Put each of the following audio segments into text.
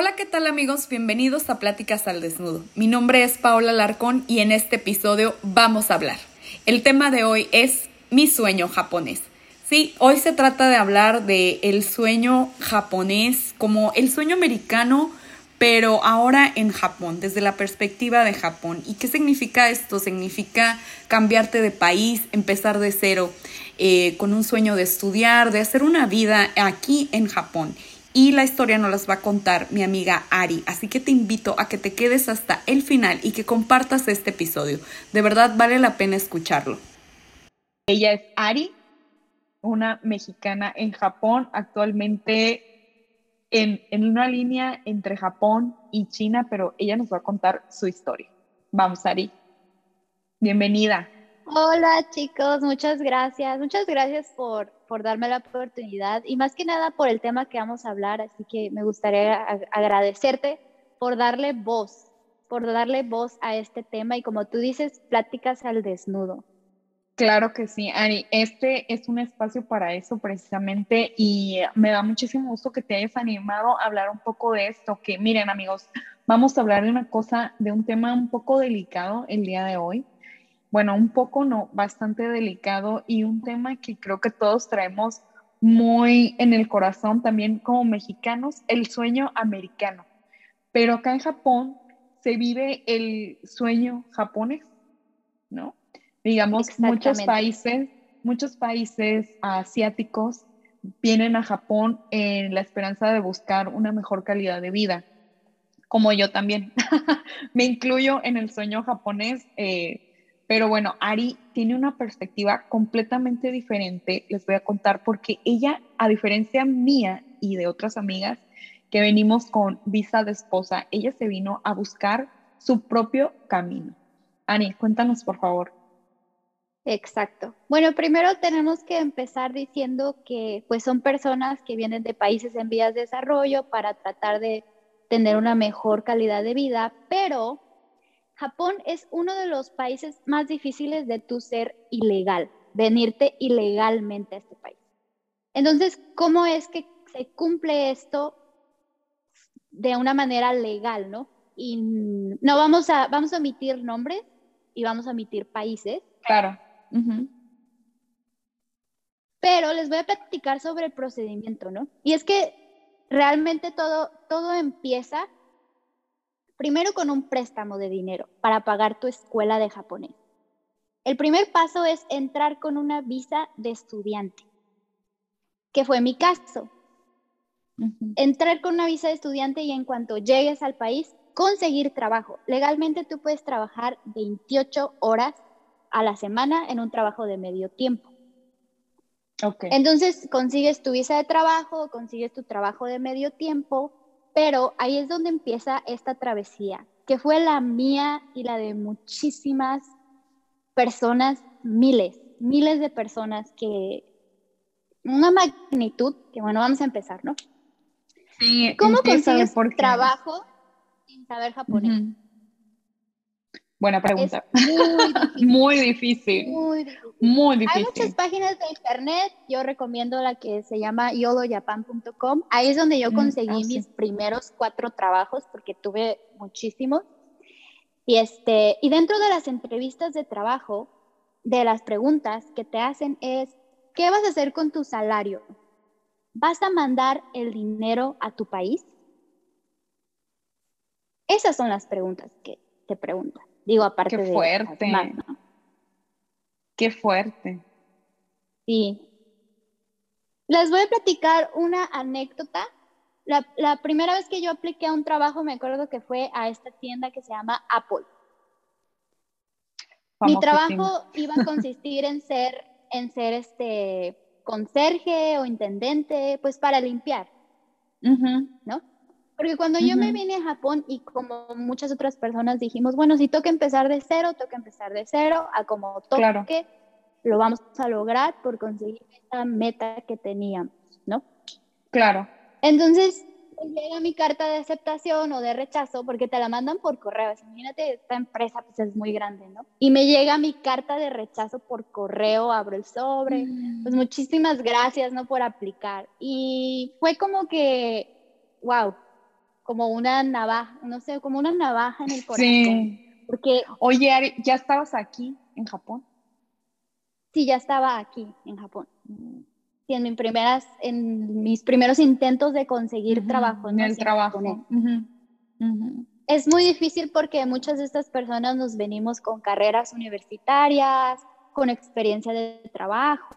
Hola, ¿qué tal amigos? Bienvenidos a Pláticas al Desnudo. Mi nombre es Paola Larcón y en este episodio vamos a hablar. El tema de hoy es mi sueño japonés. Sí, hoy se trata de hablar de el sueño japonés como el sueño americano, pero ahora en Japón, desde la perspectiva de Japón. ¿Y qué significa esto? Significa cambiarte de país, empezar de cero, eh, con un sueño de estudiar, de hacer una vida aquí en Japón. Y la historia nos las va a contar mi amiga Ari, así que te invito a que te quedes hasta el final y que compartas este episodio. De verdad vale la pena escucharlo. Ella es Ari, una mexicana en Japón, actualmente en, una línea entre Japón y China, pero ella nos va a contar su historia. Vamos, Ari. Bienvenida. Hola chicos, muchas gracias. Muchas gracias por, por darme la oportunidad y más que nada por el tema que vamos a hablar. Así que me gustaría agradecerte por darle voz, por darle voz a este tema y como tú dices, pláticas al desnudo. Claro que sí, Ari. Este es un espacio para eso precisamente y me da muchísimo gusto que te hayas animado a hablar un poco de esto, que miren amigos, vamos a hablar de una cosa, de un tema un poco delicado el día de hoy. Bueno, un poco no, bastante delicado y un tema que creo que todos traemos muy en el corazón también como mexicanos, el sueño americano. Pero acá en Japón se vive el sueño japonés, ¿no? Digamos, muchos países, muchos países asiáticos vienen a Japón en la esperanza de buscar una mejor calidad de vida, como yo también. Me incluyo en el sueño japonés, eh, pero bueno, Ari tiene una perspectiva completamente diferente, les voy a contar, porque ella, a diferencia mía y de otras amigas que venimos con visa de esposa, ella se vino a buscar su propio camino. Ani, cuéntanos por favor. Exacto. Bueno, primero tenemos que empezar diciendo que pues son personas que vienen de países en vías de desarrollo para tratar de tener una mejor calidad de vida, pero Japón es uno de los países más difíciles de tu ser ilegal, venirte ilegalmente a este país. Entonces, ¿cómo es que se cumple esto de una manera legal, no? Y no vamos a, vamos a omitir nombres y vamos a omitir países. Claro. Pero les voy a platicar sobre el procedimiento, ¿no? Y es que realmente todo, todo empieza primero con un préstamo de dinero para pagar tu escuela de japonés. El primer paso es entrar con una visa de estudiante, que fue mi caso. Entrar con una visa de estudiante y en cuanto llegues al país, conseguir trabajo. Legalmente tú puedes trabajar 28 horas a la semana en un trabajo de medio tiempo. Okay. Entonces consigues tu visa de trabajo, consigues tu trabajo de medio tiempo, pero ahí es donde empieza esta travesía, que fue la mía y la de muchísimas personas, miles, miles de personas que una magnitud, que bueno, vamos a empezar, ¿no? Sí, ¿Cómo consigues trabajo sin saber japonés? Buena pregunta. muy, difícil. muy difícil. Muy difícil. Hay muchas páginas de internet. Yo recomiendo la que se llama yolojapan.com. Ahí es donde yo mm, conseguí ah, mis primeros cuatro trabajos porque tuve muchísimos. Y, este, y dentro de las entrevistas de trabajo, de las preguntas que te hacen es, ¿qué vas a hacer con tu salario? ¿Vas a mandar el dinero a tu país? Esas son las preguntas que te preguntan. Digo, aparte Qué fuerte. Qué fuerte. Sí. Les voy a platicar una anécdota. La, primera vez que yo apliqué a un trabajo, me acuerdo que fue a esta tienda que se llama Apple. Mi trabajo iba a consistir en ser, en ser este conserje o intendente, pues para limpiar, ¿no? Porque cuando yo me vine a Japón y como muchas otras personas dijimos, bueno, si toca empezar de cero, toca empezar de cero, a como toque, lo vamos a lograr por conseguir esa meta que teníamos, ¿no? Claro. Entonces, llega mi carta de aceptación o de rechazo, porque te la mandan por correo. Imagínate, esta empresa pues es muy grande, ¿no? Y me llega mi carta de rechazo por correo, abro el sobre, pues mm. muchísimas gracias, ¿no? Por aplicar. Y fue como que, wow, como una navaja, no sé, como una navaja en el corazón. Sí. Porque, Oye, Ari, ¿ya estabas aquí en Japón? Sí, ya estaba aquí en Japón. Sí, en, mis primeras, en mis primeros intentos de conseguir trabajo. En el trabajo. Es muy difícil porque muchas de estas personas nos venimos con carreras universitarias, con experiencia de trabajo,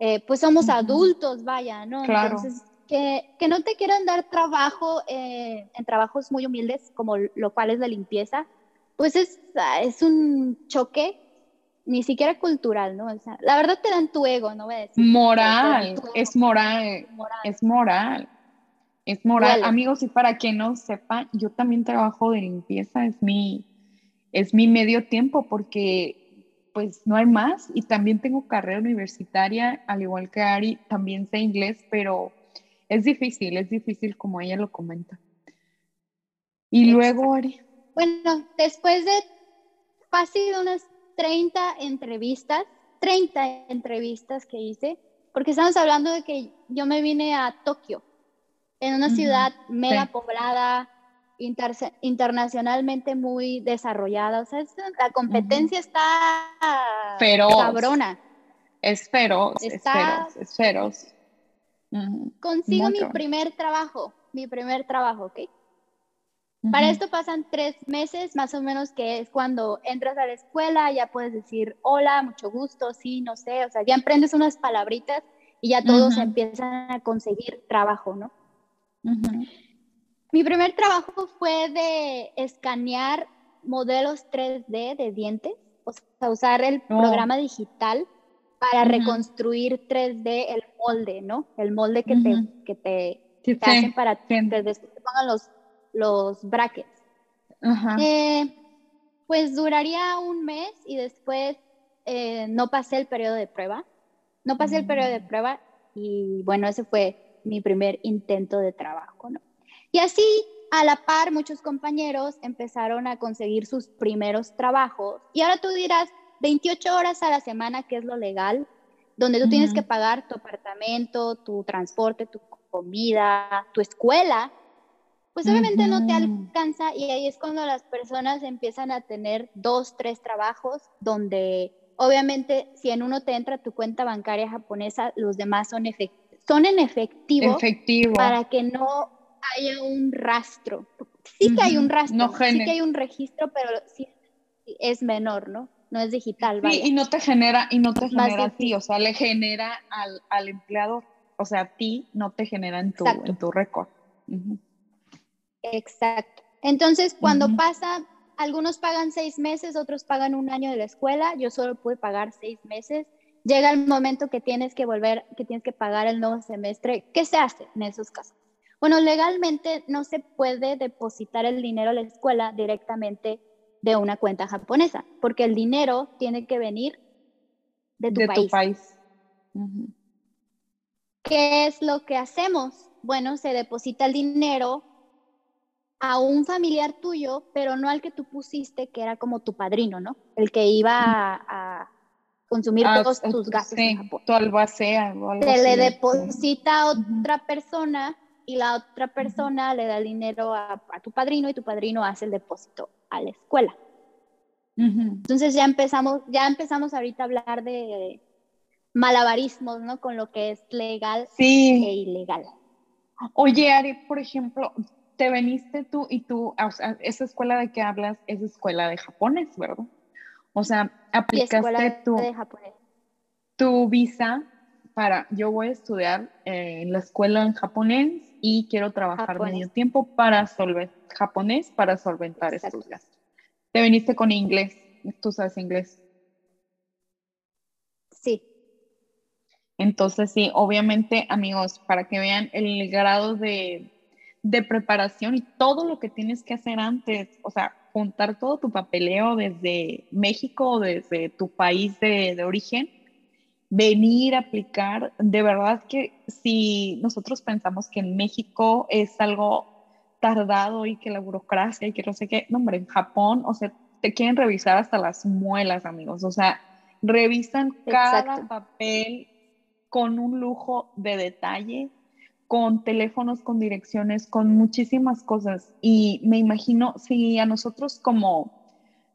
eh, pues somos adultos, vaya, ¿no? Claro. Entonces, que, que, no te quieran dar trabajo eh, en trabajos muy humildes, como lo cual es la limpieza, pues es, es un choque ni siquiera cultural, ¿no? O sea, la verdad te dan tu ego, no voy a decir. Moral, es moral, es moral. Es moral. Amigos, y para quien no sepa, yo también trabajo de limpieza, es mi, es mi medio tiempo porque pues no hay más y también tengo carrera universitaria, al igual que Ari, también sé inglés, pero es difícil, es difícil como ella lo comenta. Y luego, Ari. Bueno, después de fácil unas 30 entrevistas, 30 entrevistas que hice, porque estamos hablando de que yo me vine a Tokio, en una ciudad mega poblada, internacionalmente muy desarrollada. O sea, la competencia está feroz. cabrona. Es feroz, es feroz, es feroz. Consigo mi primer trabajo, mi primer trabajo, ¿ok? Para esto pasan tres meses, más o menos, que es cuando entras a la escuela, ya puedes decir hola, mucho gusto, sí, no sé, o sea, ya emprendes unas palabritas y ya todos empiezan a conseguir trabajo, ¿no? Mi primer trabajo fue de escanear modelos 3D de dientes, o sea, usar el oh. programa digital para reconstruir 3D el molde, ¿no? El molde que te, que te, hacen para que después te pongan los los brackets. Eh, pues duraría un mes y después eh, no pasé el periodo de prueba. No pasé el periodo de mm. prueba y bueno, ese fue mi primer intento de trabajo, ¿no? Y así, a la par, muchos compañeros empezaron a conseguir sus primeros trabajos. Y ahora tú dirás, 28 horas a la semana, que es lo legal, donde tú tienes que pagar tu apartamento, tu transporte, tu comida, tu escuela, pues obviamente no te alcanza y ahí es cuando las personas empiezan a tener dos, tres trabajos donde obviamente si en uno te entra tu cuenta bancaria japonesa, los demás son, son en efectivo, efectivo, para que no haya un rastro. Sí que hay un rastro, sí que hay un registro, pero sí es menor, ¿no? No es digital. Sí, y no te genera, y no te genera a ti, o sea, le genera al, al, empleador, o sea, a ti no te genera en tu, en tu récord. Exacto. Entonces, cuando pasa, algunos pagan seis meses, otros pagan un año de la escuela, yo solo pude pagar seis meses. Llega el momento que tienes que volver, que tienes que pagar el nuevo semestre. ¿Qué se hace en esos casos? Bueno, legalmente no se puede depositar el dinero a la escuela directamente de una cuenta japonesa, porque el dinero tiene que venir de tu país. país. ¿Qué es lo que hacemos? Bueno, se deposita el dinero a un familiar tuyo, pero no al que tú pusiste, que era como tu padrino, ¿no? El que iba a, consumir ah, todos tus gastos en Japón. Tu albacea algo Se le deposita a otra persona y la otra persona le da el dinero a, tu padrino y tu padrino hace el depósito a la escuela. Entonces ya empezamos, ya empezamos ahorita a hablar de malabarismos, ¿no? Con lo que es legal e ilegal. Oye, Ari, por ejemplo, te veniste tú y tú, o sea, esa escuela de que hablas es escuela de japonés, ¿verdad? O sea, aplicaste tu, tu visa para, yo voy a estudiar en la escuela en japonés y quiero trabajar medio tiempo para solventar, japonés para solventar estos gastos. Te viniste con inglés, tú sabes inglés. Sí. Entonces, sí, obviamente, amigos, para que vean el grado de de preparación y todo lo que tienes que hacer antes, o sea, juntar todo tu papeleo desde México, desde tu país de, de origen, venir a aplicar, de verdad que si nosotros pensamos que en México es algo tardado y que la burocracia y que no sé qué, no hombre, en Japón, o sea, te quieren revisar hasta las muelas, amigos, o sea, revisan cada papel con un lujo de detalle, con teléfonos, con direcciones, con muchísimas cosas. Y me imagino si a nosotros como,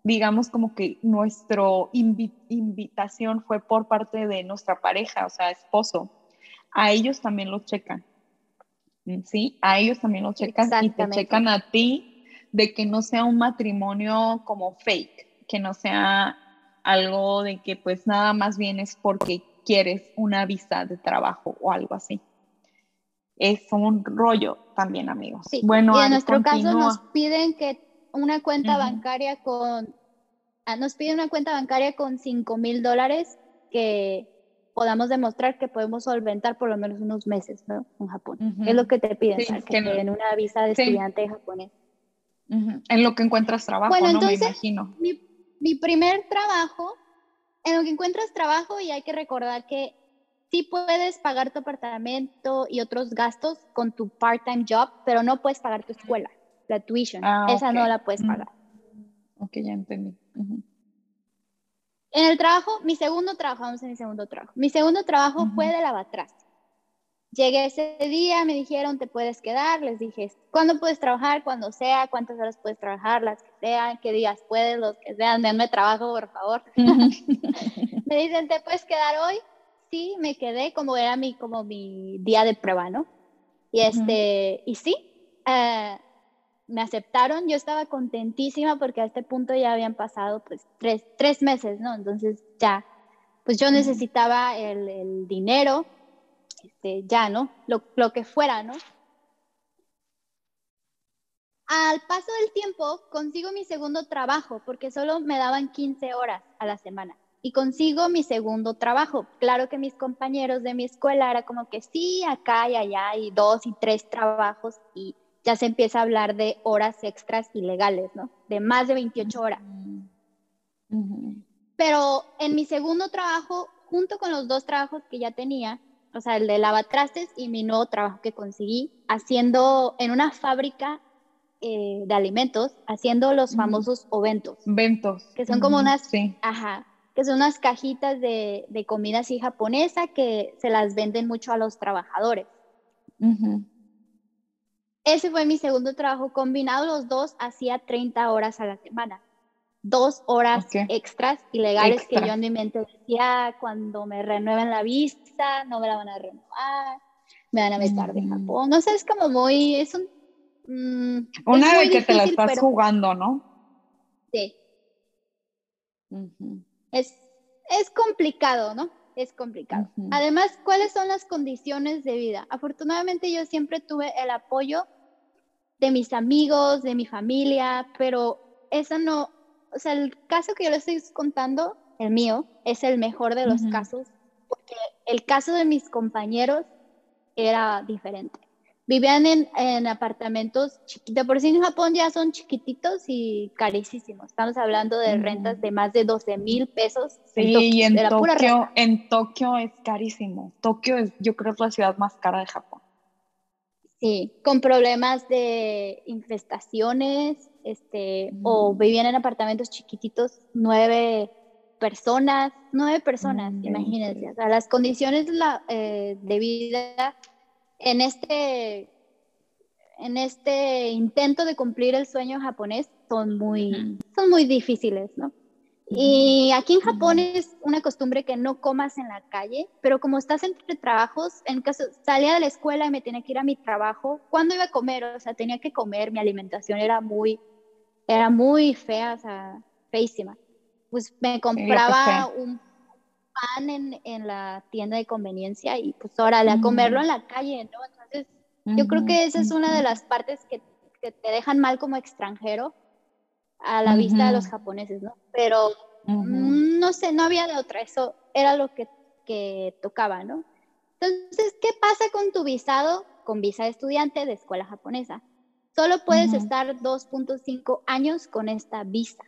digamos, como que nuestra invitación fue por parte de nuestra pareja, o sea, esposo, a ellos también lo checan. ¿Sí? A ellos también lo checan y te checan a ti de que no sea un matrimonio como fake, que no sea algo de que pues nada más vienes porque quieres una visa de trabajo o algo así es un rollo también, amigos. Sí. Bueno, y en nuestro caso nos piden que una cuenta bancaria con, ah, nos piden una cuenta bancaria con 5 mil dólares que podamos demostrar que podemos solventar por lo menos unos meses, ¿no? En Japón. Es lo que te piden, que, en una visa de estudiante japonés. En lo que encuentras trabajo, bueno, entonces, Me imagino. Mi, mi primer trabajo, en lo que encuentras trabajo, y hay que recordar que sí puedes pagar tu apartamento y otros gastos con tu part-time job, pero no puedes pagar tu escuela, la tuition. Ah, Esa no la puedes pagar. Ok, ya entendí. En el trabajo, mi segundo trabajo, vamos a mi segundo trabajo. Mi segundo trabajo fue de lavatrastes. Llegué ese día, me dijeron, te puedes quedar. Les dije, ¿cuándo puedes trabajar? Cuando sea, cuántas horas puedes trabajar, las que sean, qué días puedes, los que sean, denme trabajo, por favor. me dicen, ¿te puedes quedar hoy? sí, me quedé como era mi, como mi día de prueba, ¿no? Y, este, y sí, eh, me aceptaron, yo estaba contentísima porque a este punto ya habían pasado pues tres, tres meses, ¿no? Entonces ya, pues yo necesitaba el, el dinero, este, ya, ¿no? Lo, lo, que fuera, ¿no? Al paso del tiempo consigo mi segundo trabajo porque solo me daban 15 horas a la semana y consigo mi segundo trabajo. Claro que mis compañeros de mi escuela era como que sí, acá y allá, y dos y tres trabajos, y ya se empieza a hablar de horas extras ilegales, ¿no? De más de 28 horas. Pero en mi segundo trabajo, junto con los dos trabajos que ya tenía, o sea, el de lavatrastes y mi nuevo trabajo que conseguí, haciendo en una fábrica eh, de alimentos, haciendo los famosos oventos. Ventos. Que son como unas, sí. ajá, que son unas cajitas de, de comida así japonesa que se las venden mucho a los trabajadores. Ese fue mi segundo trabajo. Combinado los dos, hacía 30 horas a la semana. Dos horas extras ilegales que yo en mi mente decía, cuando me renueven la vista, no me la van a renovar, me van a meter de mm. Japón. No sé, es como muy, es un... Mm, Una vez que te la estás jugando, ¿no? Sí es, es complicado, ¿no? Es complicado. Además, ¿cuáles son las condiciones de vida? Afortunadamente yo siempre tuve el apoyo de mis amigos, de mi familia, pero eso no, o sea, el caso que yo les estoy contando, el mío, es el mejor de los casos, porque el caso de mis compañeros era diferente vivían en, en, apartamentos chiquitos. Por si en Japón ya son chiquititos y carísimos. Estamos hablando de rentas de más de 12 mil pesos. Sí, y en Tokio, en Tokio es carísimo. Tokio es, yo creo, es la ciudad más cara de Japón. Sí, con problemas de infestaciones, este, o vivían en apartamentos chiquititos, nueve personas, nueve personas, imagínense. O sea, las condiciones la, eh, de vida en este, en este intento de cumplir el sueño japonés son muy, son muy difíciles, ¿no? Y aquí en Japón es una costumbre que no comas en la calle, pero como estás entre trabajos, en caso salía de la escuela y me tenía que ir a mi trabajo, ¿cuándo iba a comer? O sea, tenía que comer, mi alimentación era muy, era muy fea, o sea, feísima. Pues me compraba un pan en, en, la tienda de conveniencia y pues ahora a comerlo en la calle, ¿no? Entonces, yo creo que esa es una de las partes que, que te dejan mal como extranjero a la vista de los japoneses, ¿no? Pero no sé, no había de otra, eso era lo que, que tocaba, ¿no? Entonces, ¿qué pasa con tu visado? con visa de estudiante de escuela japonesa. Solo puedes estar 2.5 años con esta visa.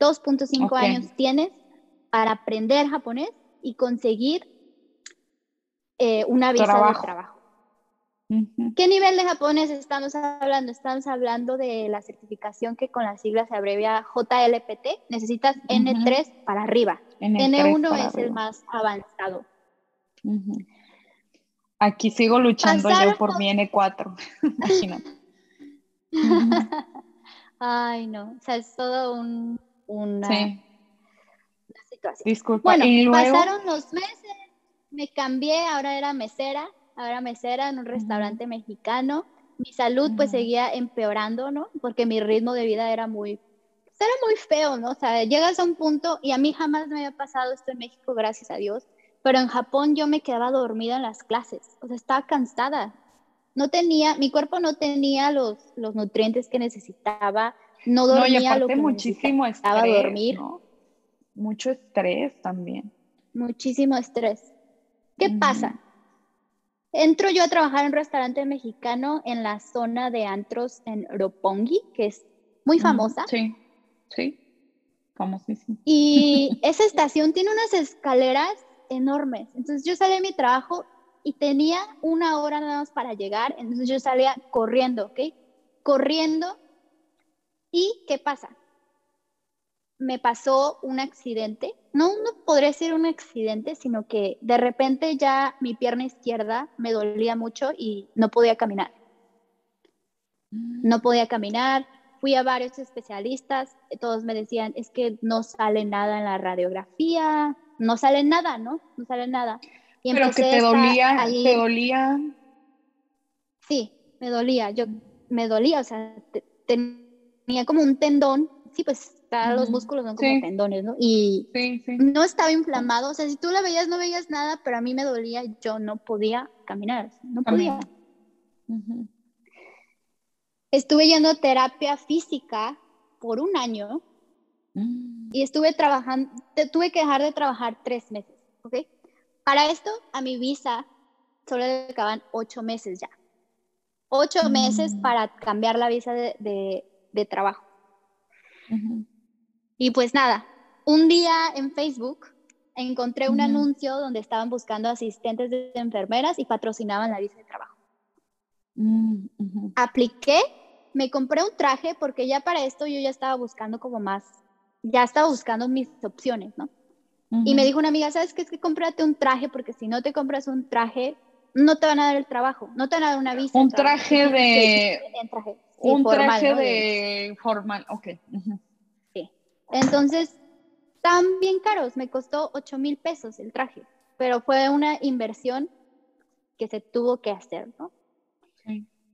2.5 años tienes para aprender japonés y conseguir eh, una visa de trabajo. ¿Qué nivel de japonés estamos hablando? Estamos hablando de la certificación que con las siglas se abrevia JLPT. Necesitas N3 para arriba. N, 1 es el más avanzado. Aquí sigo luchando yo por mi N4. Imagínate. Ay, no. O sea, es todo un, una, situación. Disculpa. Bueno, pasaron los meses, me cambié, ahora era mesera ahora mesera en un restaurante mexicano. Mi salud pues seguía empeorando, ¿no? Porque mi ritmo de vida era muy, pues, era muy feo, ¿no? O sea, llegas a un punto y a mí jamás me había pasado esto en México, gracias a Dios, pero en Japón yo me quedaba dormida en las clases, o sea, estaba cansada. No tenía, mi cuerpo no tenía los, los nutrientes que necesitaba, no dormía no, y aparte muchísimo necesitaba estrés, dormir. Mucho estrés también. Muchísimo estrés. ¿Qué pasa? Entro yo a trabajar en un restaurante mexicano en la zona de antros en Roppongi, que es muy famosa. Sí, sí, famosísima. Y esa estación tiene unas escaleras enormes. Entonces yo salí de mi trabajo y tenía una hora nada más para llegar. Entonces yo salía corriendo, ¿ok? Corriendo. ¿Y qué pasa? Me pasó un accidente, no, no podría ser un accidente, sino que de repente ya mi pierna izquierda me dolía mucho y no podía caminar. No podía caminar, fui a varios especialistas, todos me decían, es que no sale nada en la radiografía, no sale nada, ¿no? No sale nada. Y Pero que te dolía, te dolía. Sí, me dolía, yo me dolía, o sea, tenía como un tendón, sí, pues los músculos son como tendones, ¿no? Y no estaba inflamado, o sea, si tú la veías no veías nada, pero a mí me dolía, yo no podía caminar, no podía. Estuve yendo a terapia física por un año mm. y estuve trabajando, tuve que dejar de trabajar tres meses, ¿ok? Para esto, a mi visa solo le acaban ocho meses ya. Ocho meses mm. para cambiar la visa de, de, trabajo. Y pues nada, un día en Facebook encontré un anuncio donde estaban buscando asistentes de enfermeras y patrocinaban la visa de trabajo. Mm, Apliqué, me compré un traje porque ya para esto yo ya estaba buscando como más, ya estaba buscando mis opciones, ¿no? Y me dijo una amiga, ¿sabes qué? Es que cómprate un traje porque si no te compras un traje, no te van a dar el trabajo, no te van a dar una visa. Un traje de... un traje de formal, ok. Entonces, estaban bien caros, me costó 8 mil pesos el traje, pero fue una inversión que se tuvo que hacer, ¿no?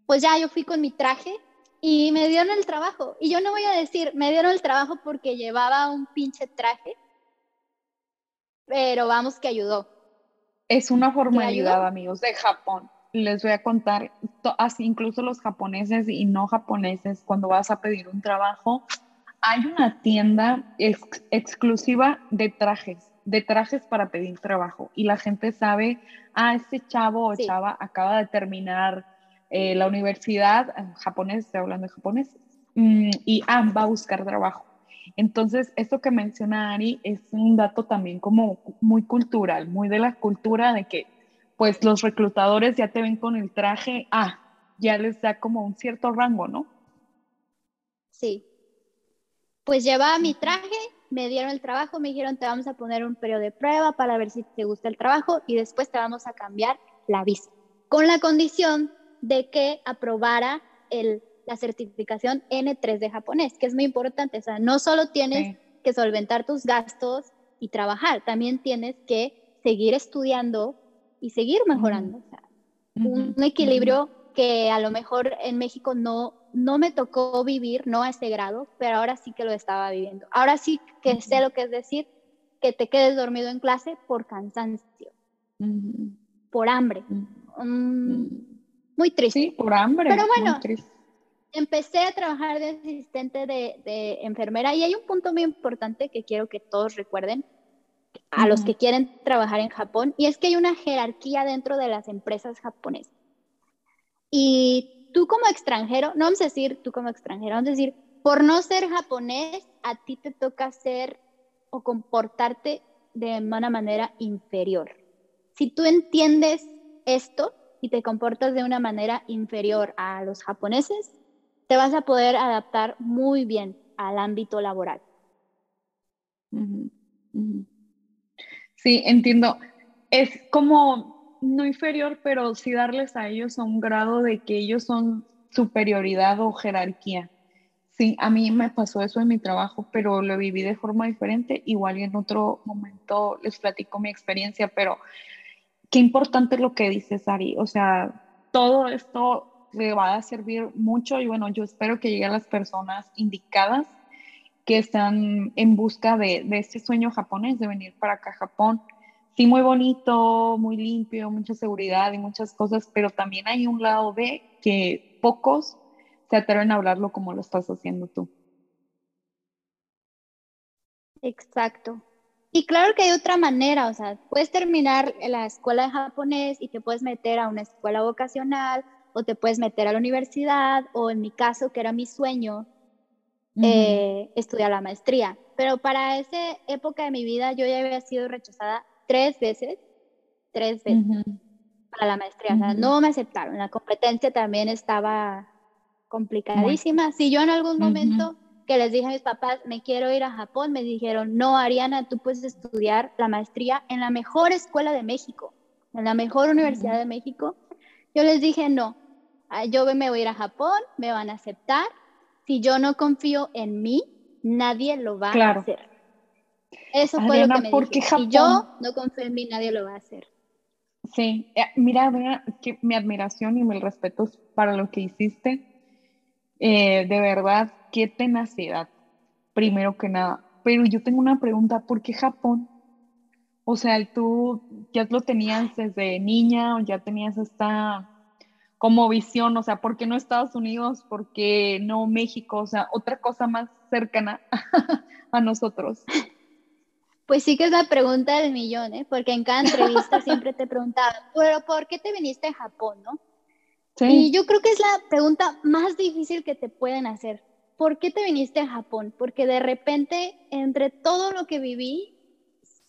Pues ya yo fui con mi traje y me dieron el trabajo. Y yo no voy a decir, me dieron el trabajo porque llevaba un pinche traje, pero vamos que ayudó. Es una formalidad, amigos, de Japón. Les voy a contar, así incluso los japoneses y no japoneses, cuando vas a pedir un trabajo, hay una tienda exclusiva de trajes, de trajes para pedir trabajo. Y la gente sabe, ah, este chavo o chava acaba de terminar eh, la universidad, japonés, estoy hablando de japonés, mm, y ah, va a buscar trabajo. Entonces, esto que menciona Ari es un dato también como muy cultural, muy de la cultura de que pues los reclutadores ya te ven con el traje, ah, ya les da como un cierto rango, ¿no? Sí, pues llevaba mi traje, me dieron el trabajo, me dijeron te vamos a poner un periodo de prueba para ver si te gusta el trabajo y después te vamos a cambiar la visa, con la condición de que aprobara el, la certificación N3 de japonés, que es muy importante, o sea, no solo tienes que solventar tus gastos y trabajar, también tienes que seguir estudiando y seguir mejorando, o sea, un equilibrio que a lo mejor en México no, no me tocó vivir, no a ese grado, pero ahora sí que lo estaba viviendo. Ahora sí que sé lo que es decir que te quedes dormido en clase por cansancio, por hambre. Mm, muy triste. Sí, por hambre. Pero bueno, empecé a trabajar de asistente de, enfermera y hay un punto muy importante que quiero que todos recuerden a los que quieren trabajar en Japón y es que hay una jerarquía dentro de las empresas japonesas. Y tú como extranjero, no vamos a decir tú como extranjero, vamos a decir, por no ser japonés, a ti te toca ser o comportarte de una manera inferior. Si tú entiendes esto y te comportas de una manera inferior a los japoneses, te vas a poder adaptar muy bien al ámbito laboral. Sí, entiendo. Es como no inferior, pero sí darles a ellos a un grado de que ellos son superioridad o jerarquía. Sí, a mí me pasó eso en mi trabajo, pero lo viví de forma diferente. Igual y en otro momento les platico mi experiencia, pero qué importante lo que dices, Ari. O sea, todo esto le va a servir mucho y bueno, yo espero que llegue a las personas indicadas que están en busca de, de este sueño japonés, de venir para acá a Japón. Sí, muy bonito, muy limpio, mucha seguridad y muchas cosas, pero también hay un lado de que pocos se atreven a hablarlo como lo estás haciendo tú. Exacto. Y claro que hay otra manera, o sea, puedes terminar la escuela de japonés y te puedes meter a una escuela vocacional o te puedes meter a la universidad o en mi caso, que era mi sueño, eh, estudiar la maestría. Pero para esa época de mi vida yo ya había sido rechazada tres veces, tres veces para la maestría. O sea, no me aceptaron. La competencia también estaba complicadísima. Si yo en algún momento que les dije a mis papás, me quiero ir a Japón, me dijeron, no, Ariana, tú puedes estudiar la maestría en la mejor escuela de México, en la mejor universidad de México. Yo les dije, no, ah, yo me voy a ir a Japón, me van a aceptar. Si yo no confío en mí, nadie lo va a hacer. Eso fue lo que me. Si yo no confío en mí, nadie lo va a hacer. Sí, eh, mira, mira que mi admiración y mi respeto para lo que hiciste. Eh, de verdad, qué tenacidad, primero que nada. Pero yo tengo una pregunta, ¿por qué Japón? O sea, tú ya lo tenías desde niña o ya tenías esta como visión, o sea, ¿por qué no Estados Unidos? ¿Por qué no México? O sea, otra cosa más cercana a nosotros. Pues sí que es la pregunta del millón, ¿eh? porque en cada entrevista siempre te preguntaban, pero ¿por qué te viniste a Japón, no? Sí. Y yo creo que es la pregunta más difícil que te pueden hacer. ¿por qué te viniste a Japón? Porque de repente, entre todo lo que viví,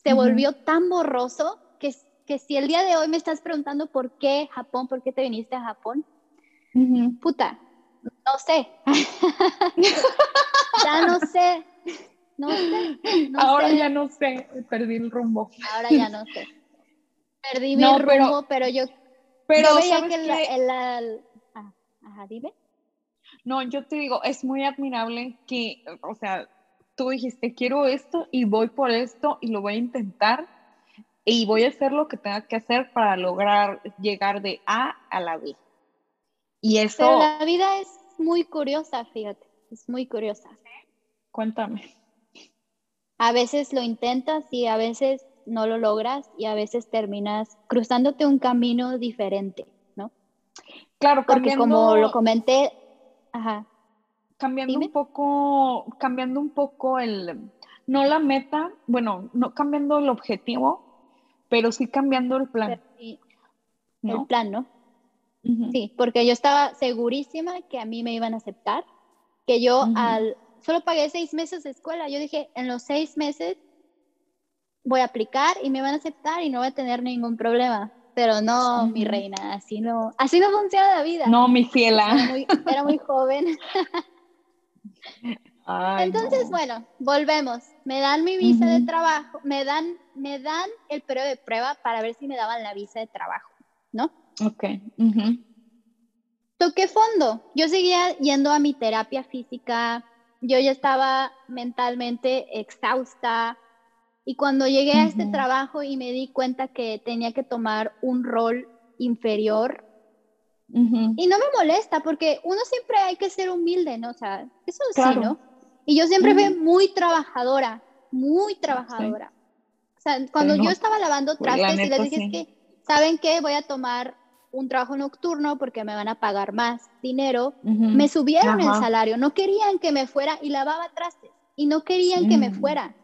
se volvió tan borroso que, que si el día de hoy me estás preguntando por qué Japón, por qué te viniste a Japón, puta, no sé. ya no sé. No sé. Ahora ya no sé, perdí el rumbo. Ahora ya no sé. Perdí mi rumbo, pero, yo, pero veía que, el, ah, ajá, dime. No, yo te digo, es muy admirable que, o sea, tú dijiste, quiero esto y voy por esto y lo voy a intentar y voy a hacer lo que tenga que hacer para lograr llegar de A a la B. Y eso... Pero la vida es muy curiosa, fíjate, es muy curiosa. Cuéntame. A veces lo intentas y a veces no lo logras y a veces terminas cruzándote un camino diferente, ¿no? Claro, porque como lo comenté, Ajá. Cambiando un poco, cambiando un poco el, no la meta, bueno, no cambiando el objetivo, pero sí cambiando el plan. El plan, ¿no? Sí, porque yo estaba segurísima que a mí me iban a aceptar, que yo al, solo pagué seis meses de escuela, yo dije, en los seis meses voy a aplicar y me van a aceptar y no voy a tener ningún problema. Pero no, mi reina, así no, así no funciona la vida. No, mi fiela. Era muy, joven. Entonces, bueno, volvemos. Me dan mi visa de trabajo, me dan, me dan el periodo de prueba para ver si me daban la visa de trabajo, ¿no? Ok. Toqué fondo. Yo seguía yendo a mi terapia física. Yo ya estaba mentalmente exhausta. Y cuando llegué a este trabajo y me di cuenta que tenía que tomar un rol inferior, y no me molesta porque uno siempre hay que ser humilde, ¿no? O sea, eso sí, ¿no? Y yo siempre fui muy trabajadora, muy trabajadora. O sea, cuando yo estaba lavando pues, trastes y les dije, es que, ¿saben qué? Voy a tomar un trabajo nocturno porque me van a pagar más dinero. Me subieron el salario, no querían que me fuera y lavaba trastes y no querían que me fuera.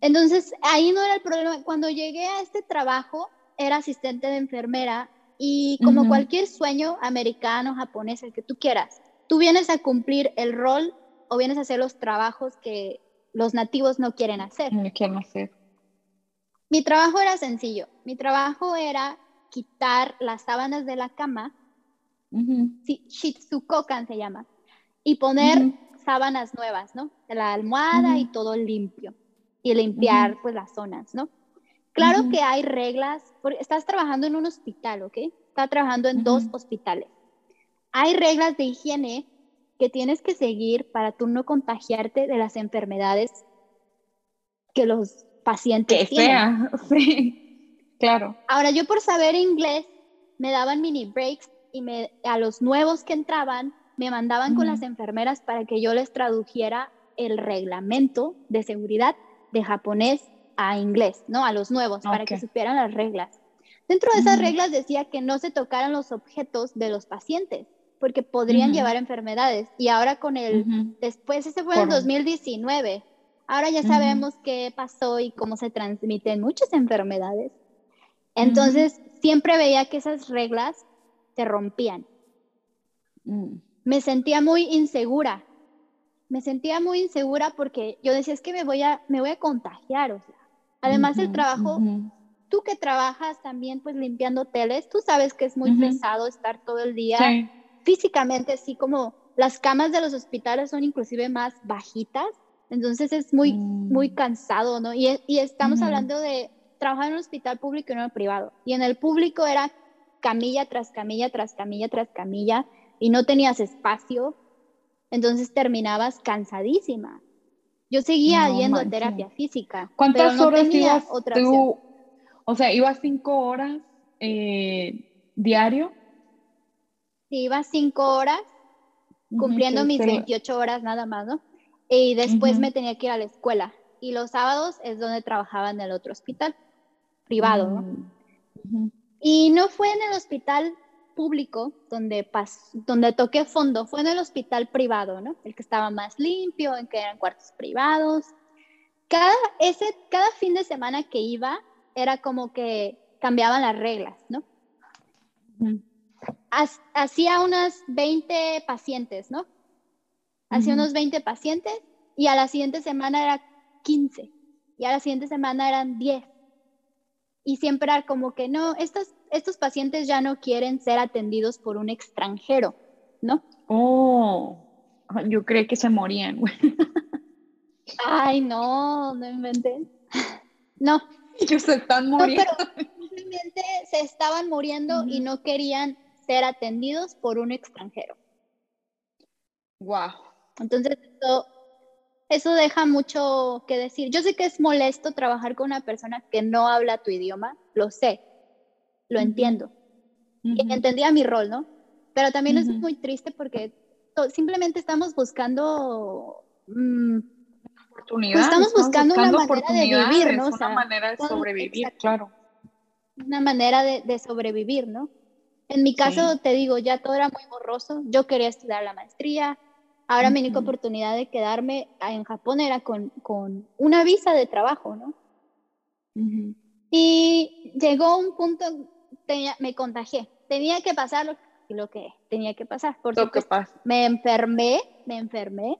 Entonces, ahí no era el problema. Cuando llegué a este trabajo, era asistente de enfermera Y como cualquier sueño americano, japonés, el que tú quieras, tú vienes a cumplir el rol o vienes a hacer los trabajos que los nativos no quieren hacer. No quieren hacer. Mi trabajo era sencillo. Mi trabajo era quitar las sábanas de la cama, shitsukokan se llama, y poner sábanas nuevas, ¿no? La almohada y todo limpio. Y limpiar, pues, las zonas, ¿no? Claro que hay reglas, porque estás trabajando en un hospital, ¿ok? Estás trabajando en dos hospitales. Hay reglas de higiene que tienes que seguir para tú no contagiarte de las enfermedades que los pacientes que tienen. sí, claro. Ahora, yo por saber inglés, me daban mini breaks y me, a los nuevos que entraban, me mandaban con las enfermeras para que yo les tradujera el reglamento de seguridad de japonés a inglés, ¿no? A los nuevos, para que supieran las reglas. Dentro de esas reglas decía que no se tocaran los objetos de los pacientes, porque podrían llevar enfermedades. Y ahora con el, después, ese fue en el 2019, ahora ya sabemos qué pasó y cómo se transmiten muchas enfermedades. Entonces, siempre veía que esas reglas se rompían. Mm. Me sentía muy insegura. Me sentía muy insegura porque yo decía, es que me voy a, me voy a contagiar, o sea. Además, el trabajo, tú que trabajas también pues limpiando hoteles, tú sabes que es muy pesado estar todo el día físicamente, así como las camas de los hospitales son inclusive más bajitas, entonces es muy, mm. muy cansado, ¿no? Y, y estamos hablando de trabajar en un hospital público y no en el privado. Y en el público era camilla tras camilla, tras camilla, tras camilla, y no tenías espacio, entonces terminabas cansadísima. Yo seguía yendo a terapia física. ¿Cuántas horas ibas tú? O sea, ¿ibas cinco horas eh, diario? Sí, iba cinco horas, cumpliendo mis 28 horas nada más, ¿no? Y después me tenía que ir a la escuela. Y los sábados es donde trabajaba en el otro hospital, privado, ¿no? Mm, y no fue en el hospital público donde, donde toqué fondo, fue en el hospital privado, ¿no? El que estaba más limpio, en que eran cuartos privados. Cada, ese, cada fin de semana que iba era como que cambiaban las reglas, ¿no? hacía unas 20 pacientes, ¿no? Hacía unos 20 pacientes y a la siguiente semana era 15 y a la siguiente semana eran 10. Y siempre era como que no, estos, estos pacientes ya no quieren ser atendidos por un extranjero, ¿no? Oh, yo creí que se morían, Ay, no, no inventé. No. Ellos se están muriendo. simplemente se estaban muriendo y no querían ser atendidos por un extranjero. Wow. Entonces, eso, deja mucho que decir. Yo sé que es molesto trabajar con una persona que no habla tu idioma, lo sé, lo entiendo. Y entendía mi rol, ¿no? Pero también es muy triste porque simplemente estamos buscando... Mm, oportunidades. estamos, buscando, una manera de vivir, ¿no? una manera de sobrevivir, claro. Una manera de sobrevivir, ¿no? En mi caso, te digo, ya todo era muy borroso. Yo quería estudiar la maestría. Ahora mi única oportunidad de quedarme en Japón era con, con una visa de trabajo, ¿no? Y llegó un punto, tenía, me contagié. Tenía que pasar lo, lo que tenía que pasar. Por lo que pasa. Me enfermé, me enfermé.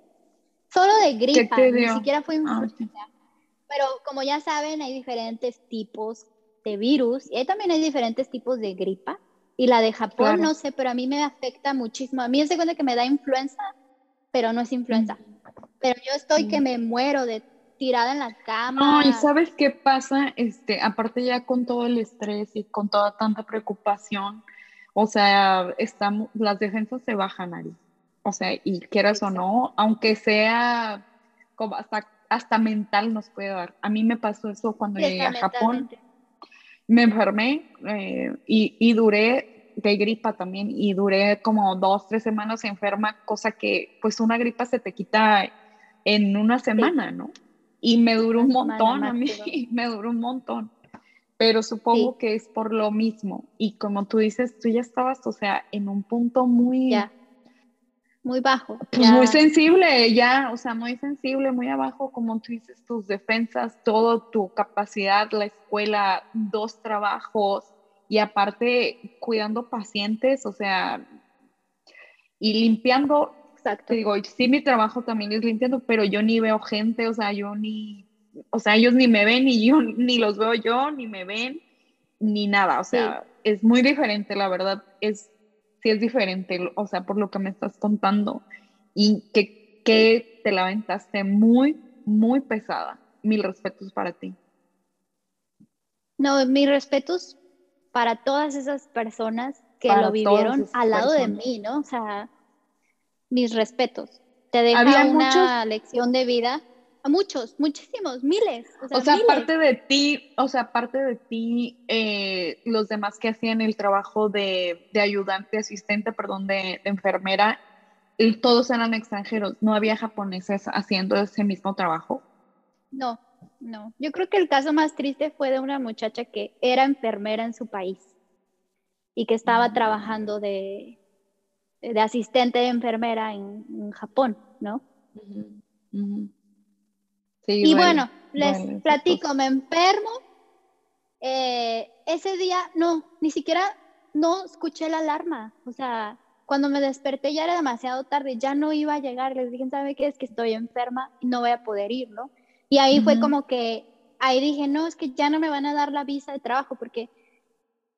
Solo de gripa, ni siquiera fue ah, influenza. Pero como ya saben, hay diferentes tipos de virus y también hay diferentes tipos de gripa. Y la de Japón, no sé, pero a mí me afecta muchísimo. A mí es de cuenta que me da influenza, pero no es influenza. Pero yo estoy que me muero de tirada en la cama. No, y sabes qué pasa, este, aparte ya con todo el estrés y con toda tanta preocupación, o sea, estamos, las defensas se bajan ahí. O sea, y quieras o no, aunque sea como hasta, hasta mental nos puede dar. A mí me pasó eso cuando llegué a Japón me enfermé eh, y, y, duré de gripa también y duré como dos, tres semanas enferma, cosa que pues una gripa se te quita en una semana, ¿no? Y me duró un montón a mí, me duró un montón. Pero supongo que es por lo mismo. Y como tú dices, tú ya estabas, o sea, en un punto muy muy bajo. Pues muy sensible, ya, o sea, muy sensible, muy abajo, como tú dices, tus defensas, todo tu capacidad, la escuela, dos trabajos y aparte cuidando pacientes, o sea, y limpiando. Exacto. digo, sí, mi trabajo también es limpiando, pero yo ni veo gente, o sea, yo ni, o sea, ellos ni me ven, ni yo, ni los veo yo, ni me ven, ni nada, o sea, es muy diferente, la verdad, es, sí es diferente, o sea, por lo que me estás contando, y que, que te la aventaste muy, muy pesada. Mil respetos para ti. No, mis respetos para todas esas personas que lo vivieron al lado de mí, ¿no? O sea, mis respetos. Te deja una lección de vida a muchos, muchísimos, miles. O sea, aparte de ti, o sea, aparte de ti, eh, los demás que hacían el trabajo de, ayudante, asistente, perdón, de, de enfermera, todos eran extranjeros, no había japoneses haciendo ese mismo trabajo. No, no. Yo creo que el caso más triste fue de una muchacha que era enfermera en su país y que estaba trabajando de, de asistente de enfermera en, Japón, ¿no? y bueno, les platico, me enfermo. Eh, ese día, no, ni siquiera no escuché la alarma. O sea, cuando me desperté ya era demasiado tarde, ya no iba a llegar. Les dije, ¿sabe qué? Es que estoy enferma y no voy a poder ir, ¿no? Y ahí fue como que, ahí dije, no, es que ya no me van a dar la visa de trabajo porque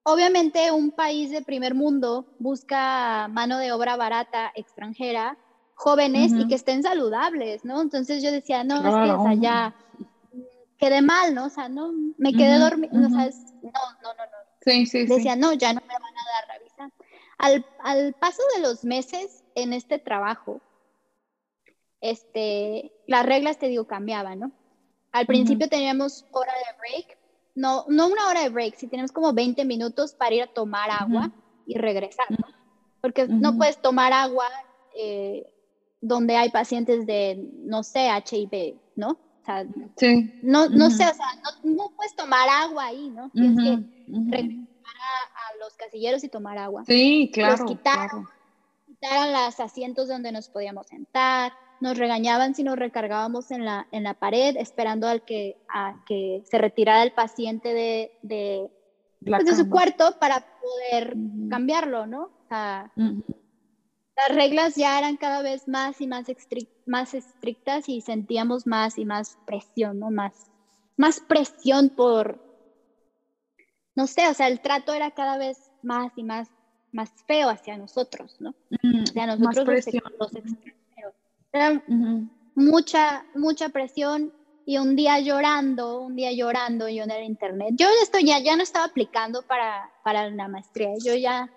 obviamente un país de primer mundo busca mano de obra barata extranjera, jóvenes y que estén saludables, ¿no? Entonces yo decía, no, es que o sea, ya quedé mal, ¿no? O sea, no, me quedé dormida, no, no, no, no. Sí, sí, Decía, no, ya no me van a dar la visa. Al, al paso de los meses en este trabajo, este, las reglas, te digo, cambiaban, ¿no? Al principio teníamos hora de break, no, no una hora de break, si tenemos como 20 minutos para ir a tomar agua y regresar, ¿no? Porque no puedes tomar agua eh, donde hay pacientes de, no sé, HIV, ¿no? O sea, sí. no, no sé, o sea, no, puedes tomar agua ahí, ¿no? Tienes que regresar a, los casilleros y tomar agua. Sí, claro. Los quitaron, quitaron los asientos donde nos podíamos sentar, nos regañaban si nos recargábamos en la, en la pared, esperando al que, a que se retirara el paciente de, de, pues, su cuarto para poder cambiarlo, ¿no? Las reglas ya eran cada vez más y más, más estrictas y sentíamos más y más presión, ¿no? Más, más presión por, no sé, o sea, el trato era cada vez más y más, más feo hacia nosotros, ¿no? nosotros los, era mucha, mucha presión y un día llorando, un día llorando yo en el internet. Yo esto ya, ya no estaba aplicando para, para la maestría, yo ya,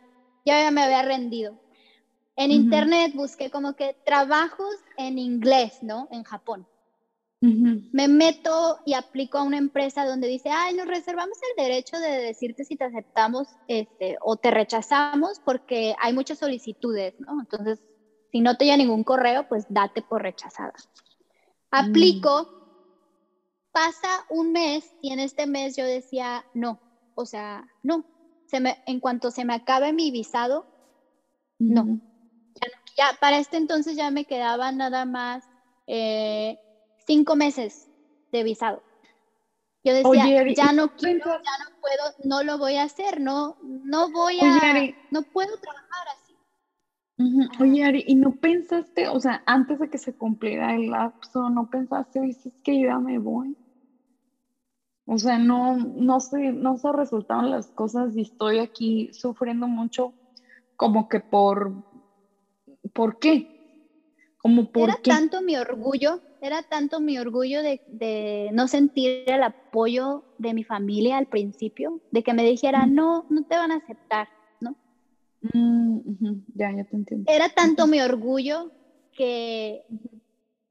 ya me había rendido. En internet busqué como que trabajos en inglés, ¿no? En Japón. Me meto y aplico a una empresa donde dice, ay, nos reservamos el derecho de decirte si te aceptamos este, o te rechazamos porque hay muchas solicitudes, ¿no? Entonces si no te llega ningún correo, pues date por rechazada. Aplico, pasa un mes y en este mes yo decía, no, o sea, no. Se me, en cuanto se me acabe mi visado, no. Ya, para este entonces ya me quedaban nada más eh, cinco meses de visado. Yo decía, ya no quiero, ya no puedo, no lo voy a hacer, no, no voy a, no puedo trabajar. Oye, Ari, ¿y no pensaste, o sea, antes de que se cumpliera el lapso, no pensaste, dices que yo ya me voy? O sea, no, no sé, no se resultaron las cosas y estoy aquí sufriendo mucho, como que por, ¿por qué? Como por era tanto mi orgullo, era tanto mi orgullo de, de, no sentir el apoyo de mi familia al principio, de que me dijera, no, no te van a aceptar Mm, ya, ya te entiendo. Era tanto mi orgullo que,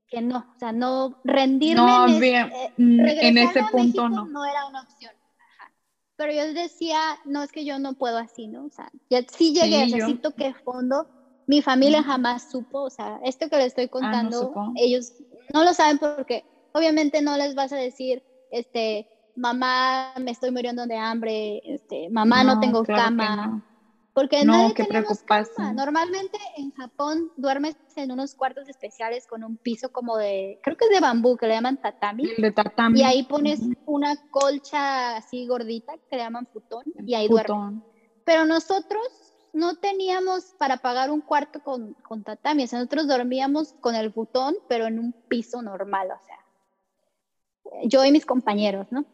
que no, o sea, no rendirme en, eh, mm, en ese punto no. no era una opción. Pero yo decía, no, es que yo no puedo así, ¿no? O sea, ya sí llegué, sí, necesito que fondo. Mi familia jamás supo, o sea, esto que les estoy ah, contando, ellos no lo saben porque obviamente no les vas a decir, este, mamá, me estoy muriendo de hambre, este, mamá, no, tengo cama Porque No, nadie qué cama. Normalmente en Japón duermes en unos cuartos especiales con un piso como de, creo que es de bambú, que le llaman tatami. De tatami. Y ahí pones una colcha así gordita que le llaman futón y ahí duermes. Pero nosotros no teníamos para pagar un cuarto con, con tatami. O sea, nosotros dormíamos con el futón, pero en un piso normal, o sea. Yo y mis compañeros, ¿no?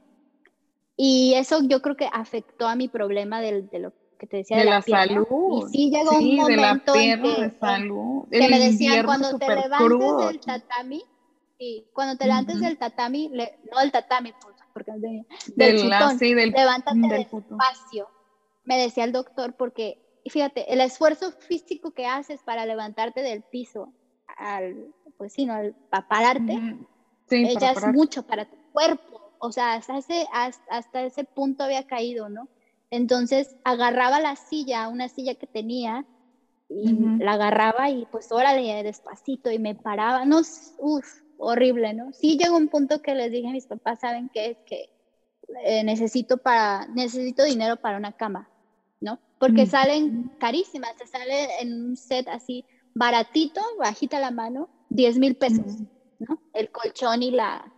Y eso yo creo que afectó a mi problema del- de, lo que te decía de, De la, salud. Y sí llegó Sí, un de la momento en que, de salud. que El me decían cuando te levantes crudo del tatami, sí, cuando te levantes Ujú. del tatami, le- no del tatami, porque no tenía, del Del, futón, así, del, levántate del del futón. espacio, me decía el doctor, porque fíjate, el esfuerzo físico que haces para levantarte del piso, al, pues sí, ¿no? Al, para pararte. Sí, eh, para ya es mucho para tu cuerpo. O sea, hasta ese, hasta, hasta ese punto había caído, ¿no? Entonces agarraba la silla, una silla que tenía, y la agarraba y pues órale, despacito, y me paraba. No, uff, horrible, ¿no? Sí llegó un punto que les dije a mis papás, ¿saben qué? Es que eh, necesito, para, necesito dinero para una cama, ¿no? Porque salen carísimas, te sale en un set así baratito, bajita la mano, 10 mil pesos. ¿no? El colchón y la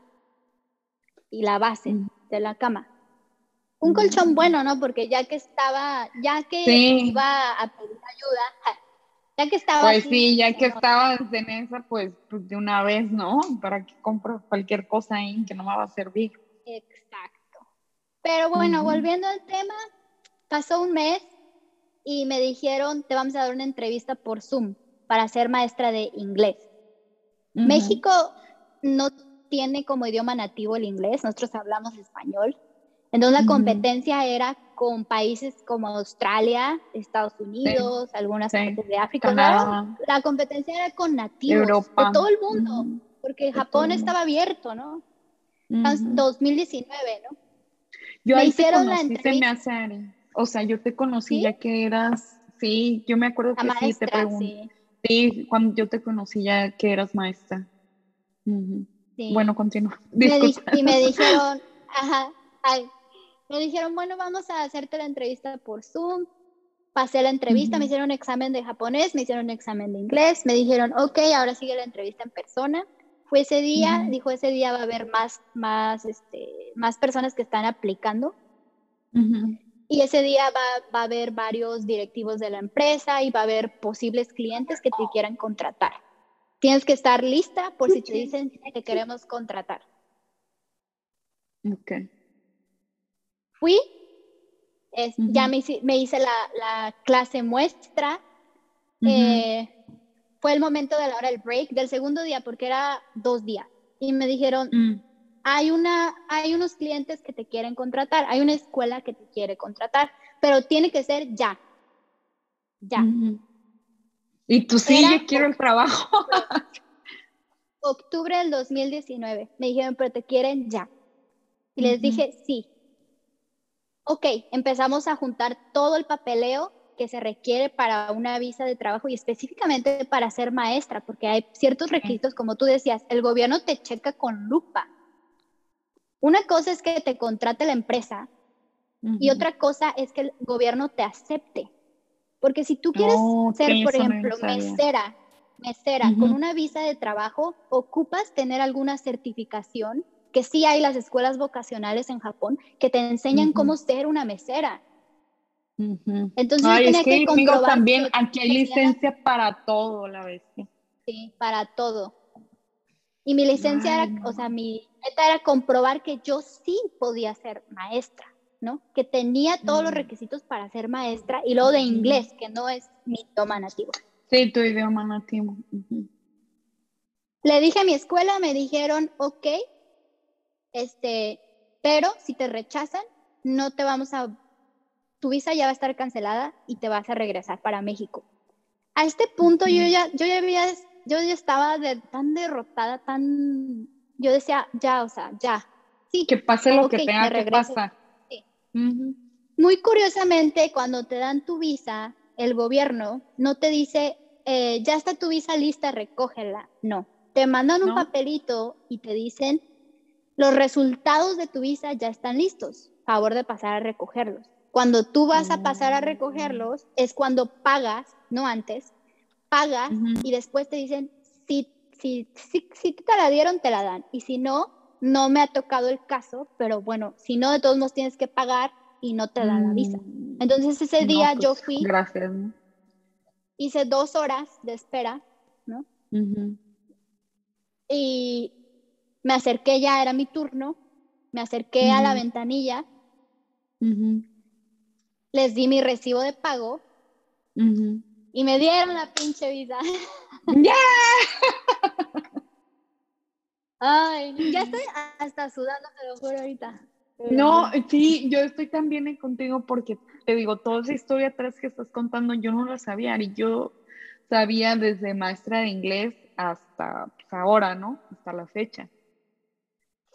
y la base de la cama. Un colchón bueno, ¿no? Porque ya que estaba, ya que Sí. iba a pedir ayuda, ya que estaba Pues así, sí, ya que no, estabas en esa, pues, pues de una vez, ¿no? ¿Para que compro cualquier cosa ahí que no me va a servir? Exacto. Pero bueno, volviendo al tema, pasó un mes y me dijeron, te vamos a dar una entrevista por Zoom para ser maestra de inglés. México no tiene como idioma nativo el inglés, nosotros hablamos español. Entonces la competencia era con países como Australia, Estados Unidos, algunas sí. partes de África. o sea, Canadá, la competencia era con nativos Europa. de todo el mundo, porque de Japón estaba abierto, ¿no? Estamos Ujú. 2019, ¿no? Yo Me ahí te hicieron la conocí, se me hace, Ari. O sea, yo te conocí ¿Sí? ya que eras, sí, yo me acuerdo La que sí, te maestra, pregunté. sí. Cuando yo te conocí ya que eras maestra. Bueno, continúa. Me y me dijeron, ajá, ay, me dijeron, bueno, vamos a hacerte la entrevista por Zoom. Pasé la entrevista, me Ujú. hicieron un examen de japonés, me hicieron un examen de inglés, me dijeron, ok, ahora sigue la entrevista en persona. Fue ese día, Ujú. dijo, ese día va a haber más, más, este, más personas que están aplicando. Ujú. Y ese día va, va a haber varios directivos de la empresa y va a haber posibles clientes que te quieran contratar. Tienes que estar lista por si te dicen que queremos contratar. Ok. Fui, es- ya me hice, me hice la, la clase muestra. Eh, fue el momento de la hora del break del segundo día porque era dos días. Y me dijeron, Mm. hay, una, hay unos clientes que te quieren contratar, hay una escuela que te quiere contratar, pero tiene que ser ya. Ya. Ujú. Y tú sí, Era yo quiero el trabajo. Octubre del 2019. Me dijeron, pero te quieren ya. Y les dije, sí. Ok, empezamos a juntar todo el papeleo que se requiere para una visa de trabajo y específicamente para ser maestra, porque hay ciertos requisitos, como tú decías, el gobierno te checa con lupa. Una cosa es que te contrate la empresa y Ujú. otra cosa es que el gobierno te acepte. Porque si tú quieres Ok, ser, por no ejemplo, lo sabía. mesera, mesera con Ujú. una visa de trabajo, ocupas tener alguna certificación, que sí hay las escuelas vocacionales en Japón que te enseñan cómo ser una mesera. Ujú. Entonces yo Ay, es que, que también aquí hay licencia para todo, la bestia. Sí, para todo. Y mi licencia Ay, era, no. o sea, mi meta era comprobar que yo sí podía ser maestra, ¿no? Que tenía todos los Mm. requisitos para ser maestra y luego de inglés, que no es mi idioma nativo. Sí, tu idioma nativo. Le dije a mi escuela, me dijeron, ok, este, pero si te rechazan, no te vamos a, tu visa ya va a estar cancelada y te vas a regresar para México. A este punto yo ya, yo ya había, yo ya estaba de- tan derrotada, tan, yo decía, ya, o sea, ya. Sí, Que pase lo que Ok, tenga que pasar. Sí. Muy curiosamente, cuando te dan tu visa, el gobierno no te dice, eh, ya está tu visa lista, recógela. No, te mandan un ¿No? papelito y te dicen, los resultados de tu visa ya están listos, favor de pasar a recogerlos. Cuando tú vas a pasar a recogerlos, es cuando pagas, no antes, pagas y después te dicen, si, si, si, si te la dieron, te la dan. Y si no, no me ha tocado el caso, pero bueno, si no, de todos modos tienes que pagar y no te dan la visa. Mm. Entonces ese día yo pues, fui. Gracias. Hice dos horas de espera, ¿no? Y me acerqué, ya era mi turno, me acerqué a la ventanilla, les di mi recibo de pago y me dieron la pinche visa. ¡Yeah! Ay, ya estoy hasta sudando, te lo juro ahorita. No, sí, yo estoy también contigo porque te digo, toda esa historia atrás que estás contando, yo no la sabía y yo sabía desde maestra de inglés hasta pues, ahora, ¿no? Hasta la fecha.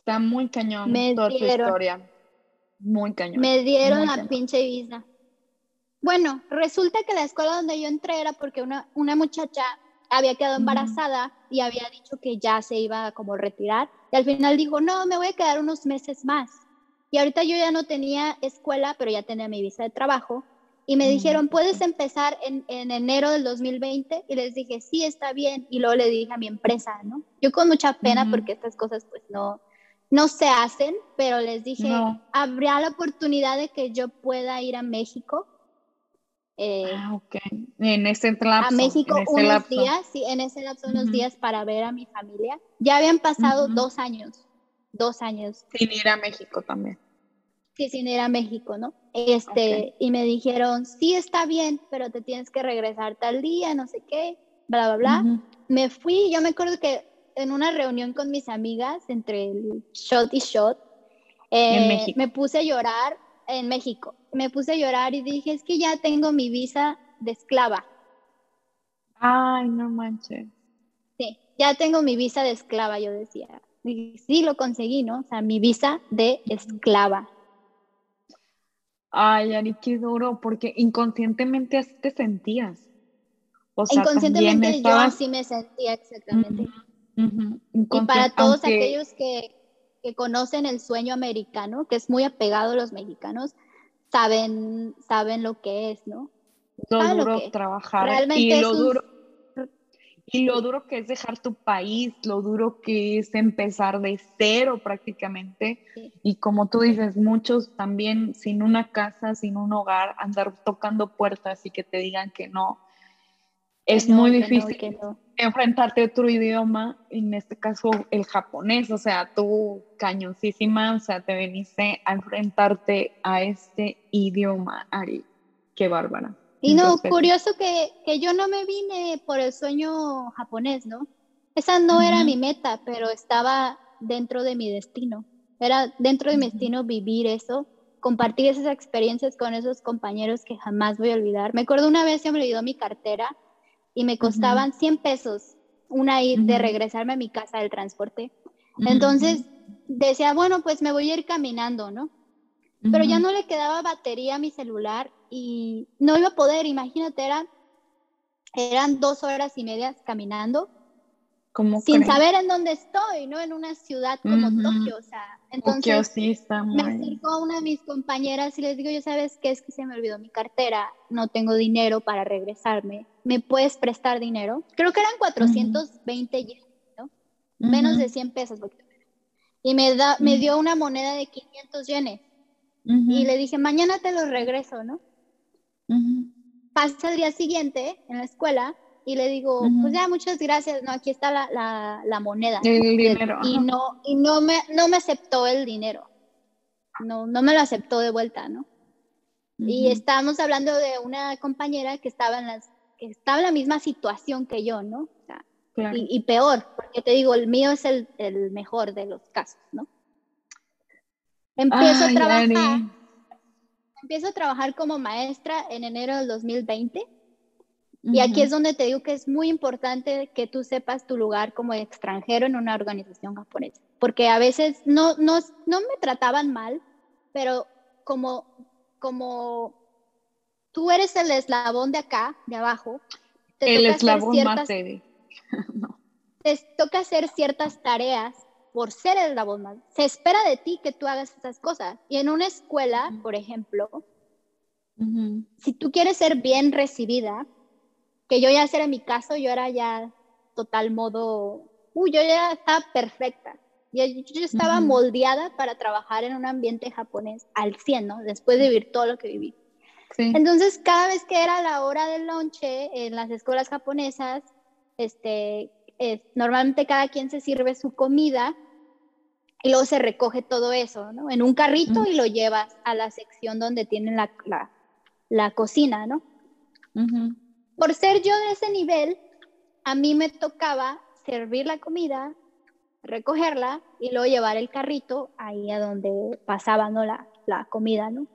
Está muy cañón toda tu historia. Muy cañón. Me dieron la pinche visa. Bueno, resulta que la escuela donde yo entré era porque una, una muchacha había quedado embarazada y había dicho que ya se iba a como retirar. Y al final dijo, no, me voy a quedar unos meses más. Y ahorita yo ya no tenía escuela, pero ya tenía mi visa de trabajo. Y me dijeron, ¿puedes empezar en, en, enero del 2020? Y les dije, sí, está bien. Y luego le dije a mi empresa, ¿no? Yo con mucha pena porque estas cosas pues no, no se hacen, pero les dije, ¿habría la oportunidad de que yo pueda ir a México? Eh, ah, ok. En ese lapso. A México unos días, sí, en ese lapso unos días para ver a mi familia. Ya habían pasado dos años, dos años. Sin ir a México también. Sí, sin ir a México, ¿no? Este, y me dijeron, sí, está bien, pero te tienes que regresar tal día, no sé qué, bla, bla, bla. Me fui, yo me acuerdo que en una reunión con mis amigas, entre el shot y shot, eh, me puse a llorar en México. Me puse a llorar y dije, es que ya tengo mi visa de esclava. Ay, no manches. Sí, ya tengo mi visa de esclava, yo decía. sí, lo conseguí, ¿no? O sea, mi visa de esclava. Ay, Ari, qué duro, porque inconscientemente así te sentías. O sea, inconscientemente yo así me sentía exactamente. Y para todos aquellos que, conocen el sueño americano, que es muy apegado a los mexicanos, saben, saben lo que es, ¿no? Lo duro trabajar y lo duro y lo duro que es dejar tu país, lo duro que es empezar de cero prácticamente. Y como tú dices, muchos también sin una casa, sin un hogar, andar tocando puertas y que te digan que no. Es muy difícil enfrentarte a otro idioma, en este caso el japonés, o sea, tú cañosísima, o sea, te veniste a enfrentarte a este idioma, Ari. Qué bárbara. Y no, curioso que, que, yo no me vine por el sueño japonés, ¿no? Esa no era mi meta, pero estaba dentro de mi destino. Era dentro de mi destino vivir eso, compartir esas experiencias con esos compañeros que jamás voy a olvidar. Me acuerdo una vez que me olvidó mi cartera y me costaban 100 pesos una ir de regresarme a mi casa del transporte. Entonces decía, bueno, pues me voy a ir caminando, ¿no? Pero ya no le quedaba batería a mi celular y no iba a poder, imagínate, eran, eran dos horas y media caminando sin saber en dónde estoy, ¿no? En una ciudad como Tokio, o sea, entonces me acercó a una de mis compañeras y les digo, yo sabes qué es que se me olvidó mi cartera, no tengo dinero para regresarme, ¿me puedes prestar dinero? Creo que eran 420 yenes, ¿no? Menos de 100 pesos. Y me, da, me dio una moneda de 500 yenes. Y le dije, mañana te lo regreso, ¿no? Pasa el día siguiente en la escuela y le digo, pues ya, muchas gracias, no, aquí está la, la, moneda. El dinero. Y, no, y no, me, no me aceptó el dinero, no, no me lo aceptó de vuelta, ¿no? Y estábamos hablando de una compañera que estaba en, las, que estaba en la misma situación que yo, ¿no? y, peor, porque te digo, el mío es el, el mejor de los casos, ¿no? Empiezo a trabajar. Empiezo a trabajar como maestra en enero del 2020 y aquí es donde te digo que es muy importante que tú sepas tu lugar como extranjero en una organización japonesa, porque a veces no, no, no me trataban mal, pero como, como tú eres el eslabón de acá, de abajo, te el eslabón más no. Te toca hacer ciertas tareas por ser el eslabón más. Se espera de ti que tú hagas esas cosas. Y en una escuela, por ejemplo, Si tú quieres ser bien recibida, que yo ya era mi caso, yo era ya total modo, uy, yo ya estaba perfecta. Yo, yo estaba moldeada para trabajar en un ambiente japonés al 100, ¿no? Después de vivir todo lo que viví. Entonces, cada vez que era la hora del lonche en las escuelas japonesas, este, normalmente cada quien se sirve su comida y luego se recoge todo eso, ¿no? En un carrito y lo llevas a la sección donde tienen la, la, cocina, ¿no? Por ser yo de ese nivel, a mí me tocaba servir la comida, recogerla y luego llevar el carrito ahí a donde pasaba ¿no? la, la comida, ¿no?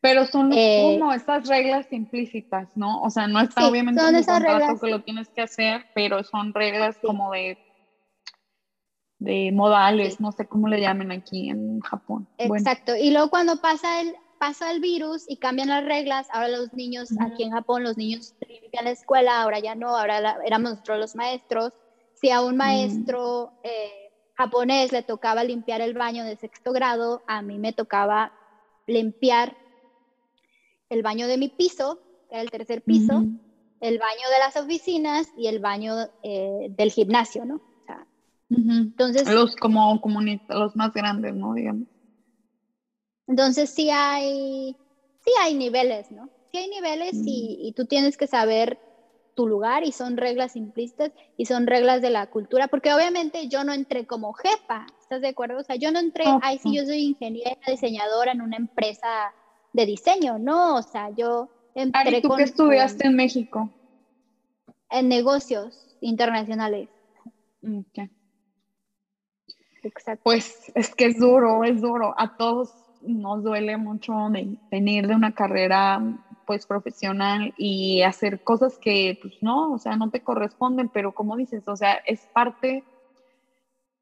Pero son eh, como estas reglas implícitas, ¿no? O sea, no está obviamente en el contrato que lo tienes que hacer, pero son reglas como de, de modales, no sé cómo le llamen aquí en Japón. Exacto. Y luego cuando pasa el, pasa el virus y cambian las reglas, ahora los niños, aquí en Japón, los niños limpian la escuela, ahora ya no, ahora éramos nosotros los maestros. Si a un maestro eh, japonés le tocaba limpiar el baño de sexto grado, a mí me tocaba limpiar el baño de mi piso, que era el tercer piso, el baño de las oficinas y el baño eh, del gimnasio, ¿no? Entonces... Los como los más grandes, ¿no? Digamos. Entonces sí hay, sí hay niveles, ¿no? Sí hay niveles y, y, tú tienes que saber tu lugar y son reglas implícitas y son reglas de la cultura, porque obviamente yo no entré como jefa, ¿estás de acuerdo? O sea, yo no entré, ay, sí, yo soy ingeniera, diseñadora en una empresa de diseño, ¿no? O sea, yo entré ¿tú qué estudiaste en México? En negocios internacionales. Okay. Exacto. Pues es que es duro, es duro. A todos nos duele mucho de venir de una carrera pues profesional y hacer cosas que pues no, o sea, no te corresponden, pero como dices, o sea, es parte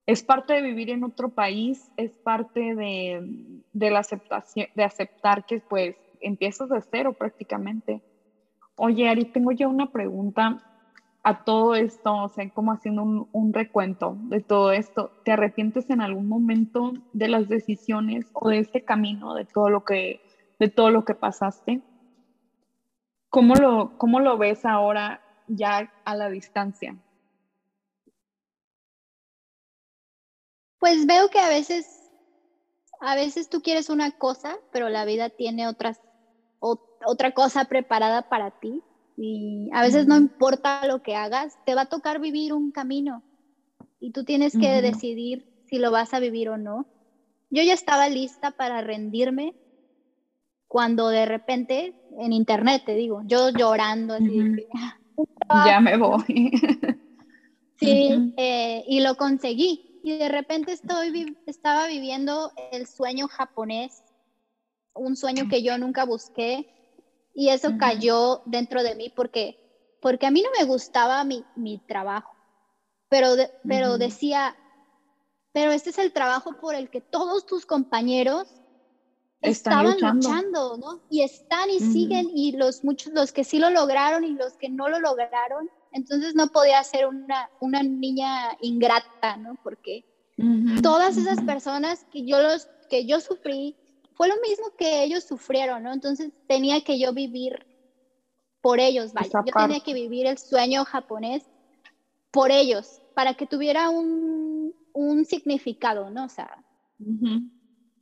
es parte de vivir en otro país, es parte de, la aceptación, de aceptar que pues empiezas de cero prácticamente. Oye, Ari, tengo ya una pregunta a todo esto, o sea, como haciendo un, recuento de todo esto. ¿Te arrepientes en algún momento de las decisiones o de este camino, de todo lo que, de todo lo que pasaste? ¿Cómo lo, cómo lo ves ahora ya a la distancia? Pues veo que a veces, a veces tú quieres una cosa, pero la vida tiene otras, otra cosa preparada para ti. Y a veces no importa lo que hagas, te va a tocar vivir un camino y tú tienes que decidir si lo vas a vivir o no. Yo ya estaba lista para rendirme cuando de repente en internet, te digo, yo llorando así, ya me voy. sí, eh, y lo conseguí. Y de repente estoy, estaba viviendo el sueño japonés, un sueño que yo nunca busqué y eso cayó dentro de mí porque, porque a mí no me gustaba mi, mi trabajo, pero, pero decía, pero este es el trabajo por el que todos tus compañeros estaban luchando. ¿no? Y están y siguen y los muchos, los que sí lo lograron y los que no lo lograron, entonces no podía ser una, una niña ingrata, ¿no? Porque todas esas personas que yo, los, que yo sufrí, fue lo mismo que ellos sufrieron, ¿no? Entonces tenía que yo vivir por ellos, vaya. Yo tenía que vivir el sueño japonés por ellos, para que tuviera un, un significado, ¿no? O sea.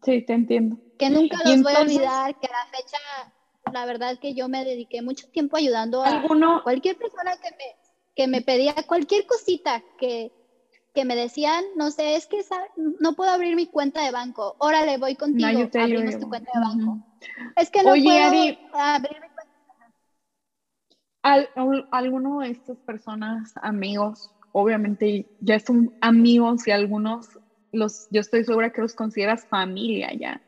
Sí, te entiendo. Que nunca los voy a olvidar, que a la fecha, la verdad que yo me dediqué mucho tiempo ayudando a cualquier persona que me, que me pedía cualquier cosita que, que me decían, no sé, es que no puedo abrir mi cuenta de banco. Órale, voy contigo, abrimos tu cuenta de banco. Es que no puedo abrir mi cuenta. Al, alguno de estas personas, amigos, obviamente ya son amigos y algunos los, yo estoy segura que los consideras familia ya.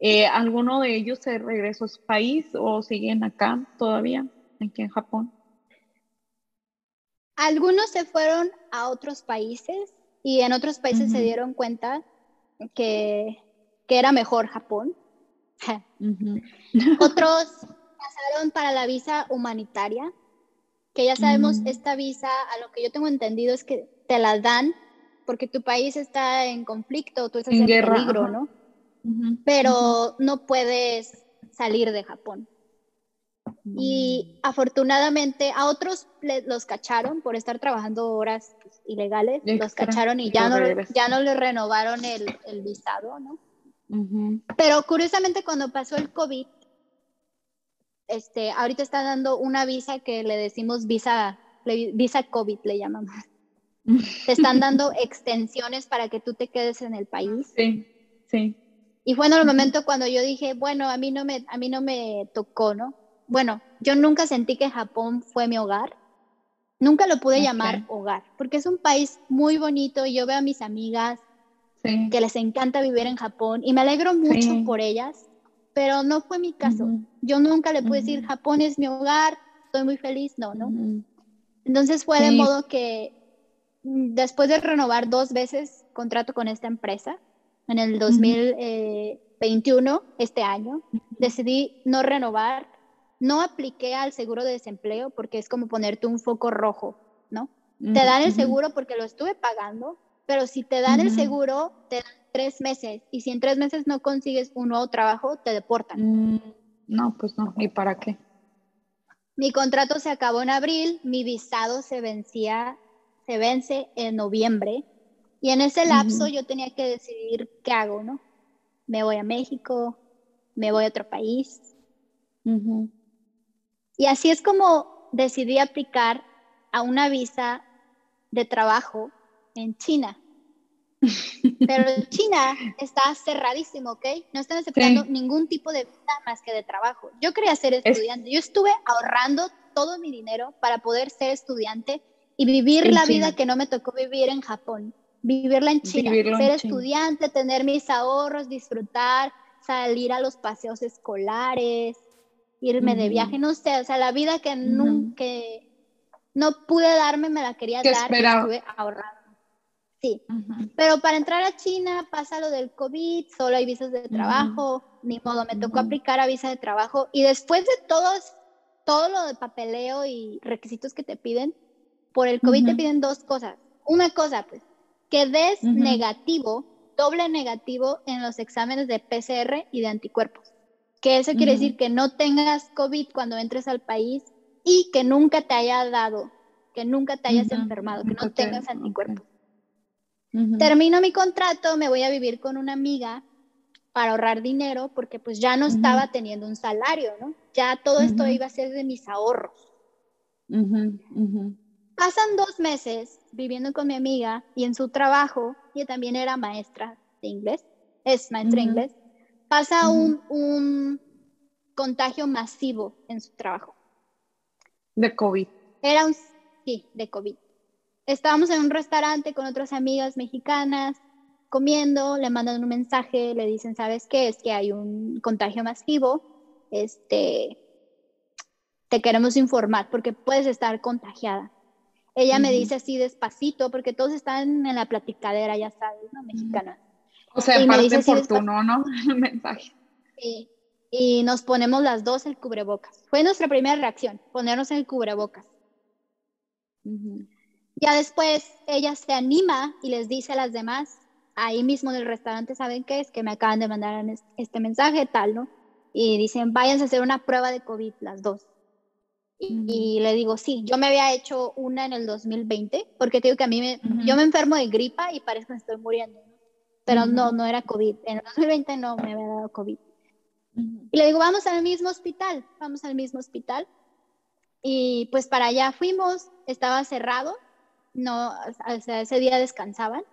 Eh, ¿Alguno de ellos se regresó a su país o siguen acá todavía, aquí en Japón? Algunos se fueron a otros países y en otros países se dieron cuenta que, era mejor Japón. Otros pasaron para la visa humanitaria, que ya sabemos, mm. esta visa, a lo que yo tengo entendido, es que te la dan porque tu país está en conflicto, tú estás en, peligro, ¿no? Pero no puedes salir de Japón. Y afortunadamente a otros los cacharon por estar trabajando horas ilegales, los cacharon y ya no, ya no les renovaron el, el visado, ¿no? Pero curiosamente cuando pasó el COVID, este, ahorita está dando una visa que le decimos visa, visa COVID, le llamamos. Te están dando extensiones para que tú te quedes en el país. Sí, sí. Y fue en el momento cuando yo dije, bueno, a mí no me, a mí no me tocó, ¿no? Bueno, yo nunca sentí que Japón fue mi hogar. Nunca lo pude llamar hogar, porque es un país muy bonito y yo veo a mis amigas que les encanta vivir en Japón y me alegro mucho por ellas, pero no fue mi caso. Yo nunca le pude decir, Japón es mi hogar, estoy muy feliz, no, ¿no? Entonces fue de modo que mm, después de renovar dos veces contrato con esta empresa, en el 2021, eh, este año, decidí no renovar, no apliqué al seguro de desempleo porque es como ponerte un foco rojo, ¿no? Te dan el seguro porque lo estuve pagando, pero si te dan el seguro, te dan tres meses. Y si en tres meses no consigues un nuevo trabajo, te deportan. Mm, no, pues no. ¿Y para qué? Mi contrato se acabó en abril, mi visado se vencía, se vence en noviembre. Y en ese lapso yo tenía que decidir qué hago, ¿no? Me voy a México, me voy a otro país. Y así es como decidí aplicar a una visa de trabajo en China. Pero China está cerradísimo, ¿ok? No están aceptando ningún tipo de visa más que de trabajo. Yo quería ser estudiante. Yo estuve ahorrando todo mi dinero para poder ser estudiante y vivir la vida que no me tocó vivir en Japón. Vivirla en China. ser estudiante, tener mis ahorros, disfrutar, salir a los paseos escolares, irme de viaje, no sé, o sea, la vida que nunca no pude darme, me la quería dar estuve ahorrando. Sí, pero para entrar a China pasa lo del COVID, solo hay visas de trabajo, ni modo, me tocó aplicar a visa de trabajo y después de todos, todo lo de papeleo y requisitos que te piden, por el COVID te piden dos cosas. Una cosa, pues, que des negativo, doble negativo en los exámenes de PCR y de anticuerpos. Que eso quiere decir que no tengas COVID cuando entres al país y que nunca te haya dado, que nunca te hayas enfermado, que no tengas anticuerpos. Termino mi contrato, me voy a vivir con una amiga para ahorrar dinero porque pues ya no estaba teniendo un salario, ¿no? Ya todo esto iba a ser de mis ahorros. Pasan dos meses viviendo con mi amiga y en su trabajo, ella también era maestra de inglés, es maestra de inglés, pasa un, un contagio masivo en su trabajo. De COVID. Era un, sí, de COVID estábamos en un restaurante con otras amigas mexicanas comiendo, le mandan un mensaje, le dicen, ¿sabes qué? Es que hay un contagio masivo, este, te queremos informar porque puedes estar contagiada. Ella me dice así despacito, porque todos están en la platicadera, ya sabes, ¿no? Mexicana. O sea, parte oportuno, ¿no? El mensaje. Sí. Y nos ponemos las dos el cubrebocas. Fue nuestra primera reacción, ponernos el cubrebocas. Ya después ella se anima y les dice a las demás, ahí mismo en el restaurante, ¿saben qué es? Que me acaban de mandar este mensaje, tal, ¿no? Y dicen, váyanse a hacer una prueba de COVID, las dos. Y, le digo, sí, yo me había hecho una en el 2020, porque te digo que a mí me, yo me enfermo de gripa y parece que me estoy muriendo, pero no, no era COVID. En el 2020 no me había dado COVID. Y le digo, vamos al mismo hospital, vamos al mismo hospital. Y pues para allá fuimos, estaba cerrado, no, o sea, ese día descansaban.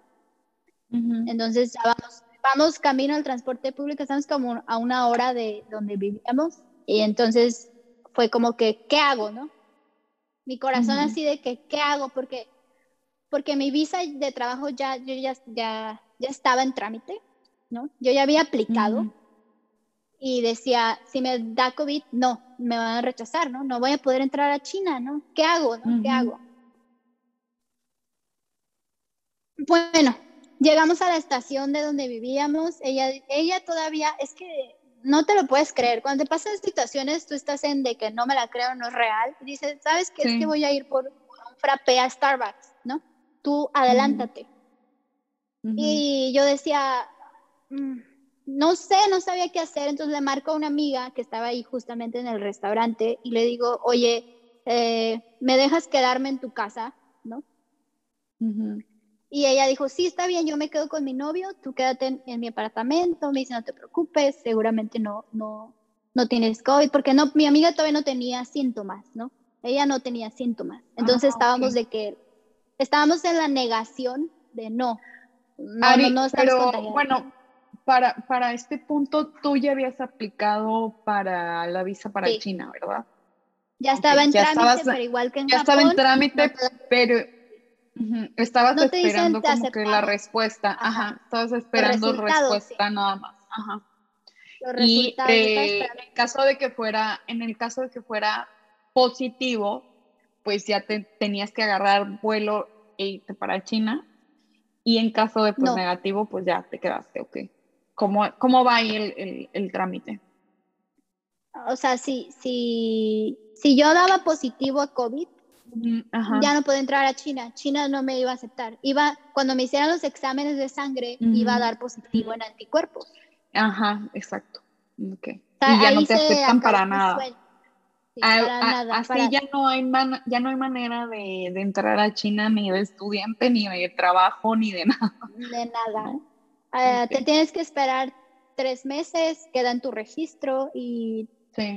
Entonces ya vamos, vamos camino al transporte público, estamos como a una hora de donde vivíamos y entonces fue como que, ¿qué hago, no? Mi corazón así de que, ¿qué hago? Porque, porque mi visa de trabajo ya, yo ya, ya, ya estaba en trámite, ¿no? Yo ya había aplicado y decía, si me da COVID, no, me van a rechazar, ¿no? No voy a poder entrar a China, ¿no? ¿Qué hago, no? ¿Qué hago? Bueno, llegamos a la estación de donde vivíamos. Ella, ella todavía, es que no te lo puedes creer. Cuando te pasan situaciones, tú estás en de que no me la creo, no es real. Y dices, ¿sabes qué? Es que voy a ir por, un frappé a Starbucks, ¿no? Tú adelántate. Y yo decía, mm, no sé, no sabía qué hacer, entonces le marco a una amiga que estaba ahí justamente en el restaurante y le digo, oye, eh, ¿me dejas quedarme en tu casa? ¿No? Y ella dijo, sí, está bien, yo me quedo con mi novio, tú quédate en, mi apartamento, me dice, no te preocupes, seguramente no, no, no tienes COVID, porque no, mi amiga todavía no tenía síntomas, ¿no? Ella no tenía síntomas. Entonces ah, estábamos de que, estábamos en la negación de no. No, no, no pero bueno, para, para este punto tú ya habías aplicado para la visa para China, ¿verdad? Ya estaba en trámite, pero igual que en ya estaba en trámite, pero estabas esperando como que la respuesta, ajá, estabas esperando respuesta nada más, ajá. y eh, en caso de que fuera, en el caso de que fuera positivo, pues ya te tenías que agarrar vuelo e irte para China. Y en caso de pues, negativo, pues ya te quedaste, ok. ¿Cómo, cómo va ahí el, el, trámite? O sea, si, si, si yo daba positivo a COVID, ya no puedo entrar a China. China no me iba a aceptar. Iba, cuando me hicieran los exámenes de sangre, iba a dar positivo en anticuerpos. Ajá, exacto. Okay. y ya no te aceptan para nada. Así ya no hay ya no hay manera de, entrar a China ni de estudiante, ni de trabajo, ni de nada. De nada. Ah, te tienes que esperar tres meses, queda en tu registro y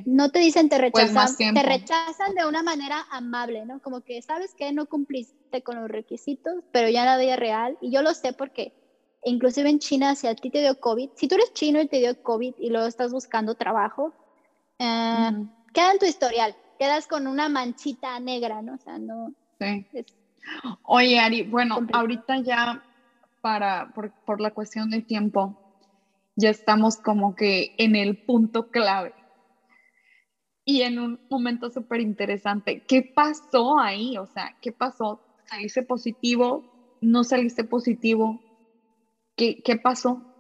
no te dicen te pues rechazan, te rechazan de una manera amable, ¿no? Como que sabes que no cumpliste con los requisitos, pero ya en la vida real, y yo lo sé porque inclusive en China, si a ti te dio COVID, si tú eres chino y te dio COVID y luego estás buscando trabajo, eh, queda en tu historial, quedas con una manchita negra, ¿no? O sea, no. Sí. Oye, Ari, bueno, ahorita ya para, por, por la cuestión del tiempo, ya estamos como que en el punto clave y en un momento súper interesante. ¿Qué pasó ahí? O sea, ¿qué pasó? ¿Saliste positivo? ¿No saliste positivo? ¿Qué, qué pasó?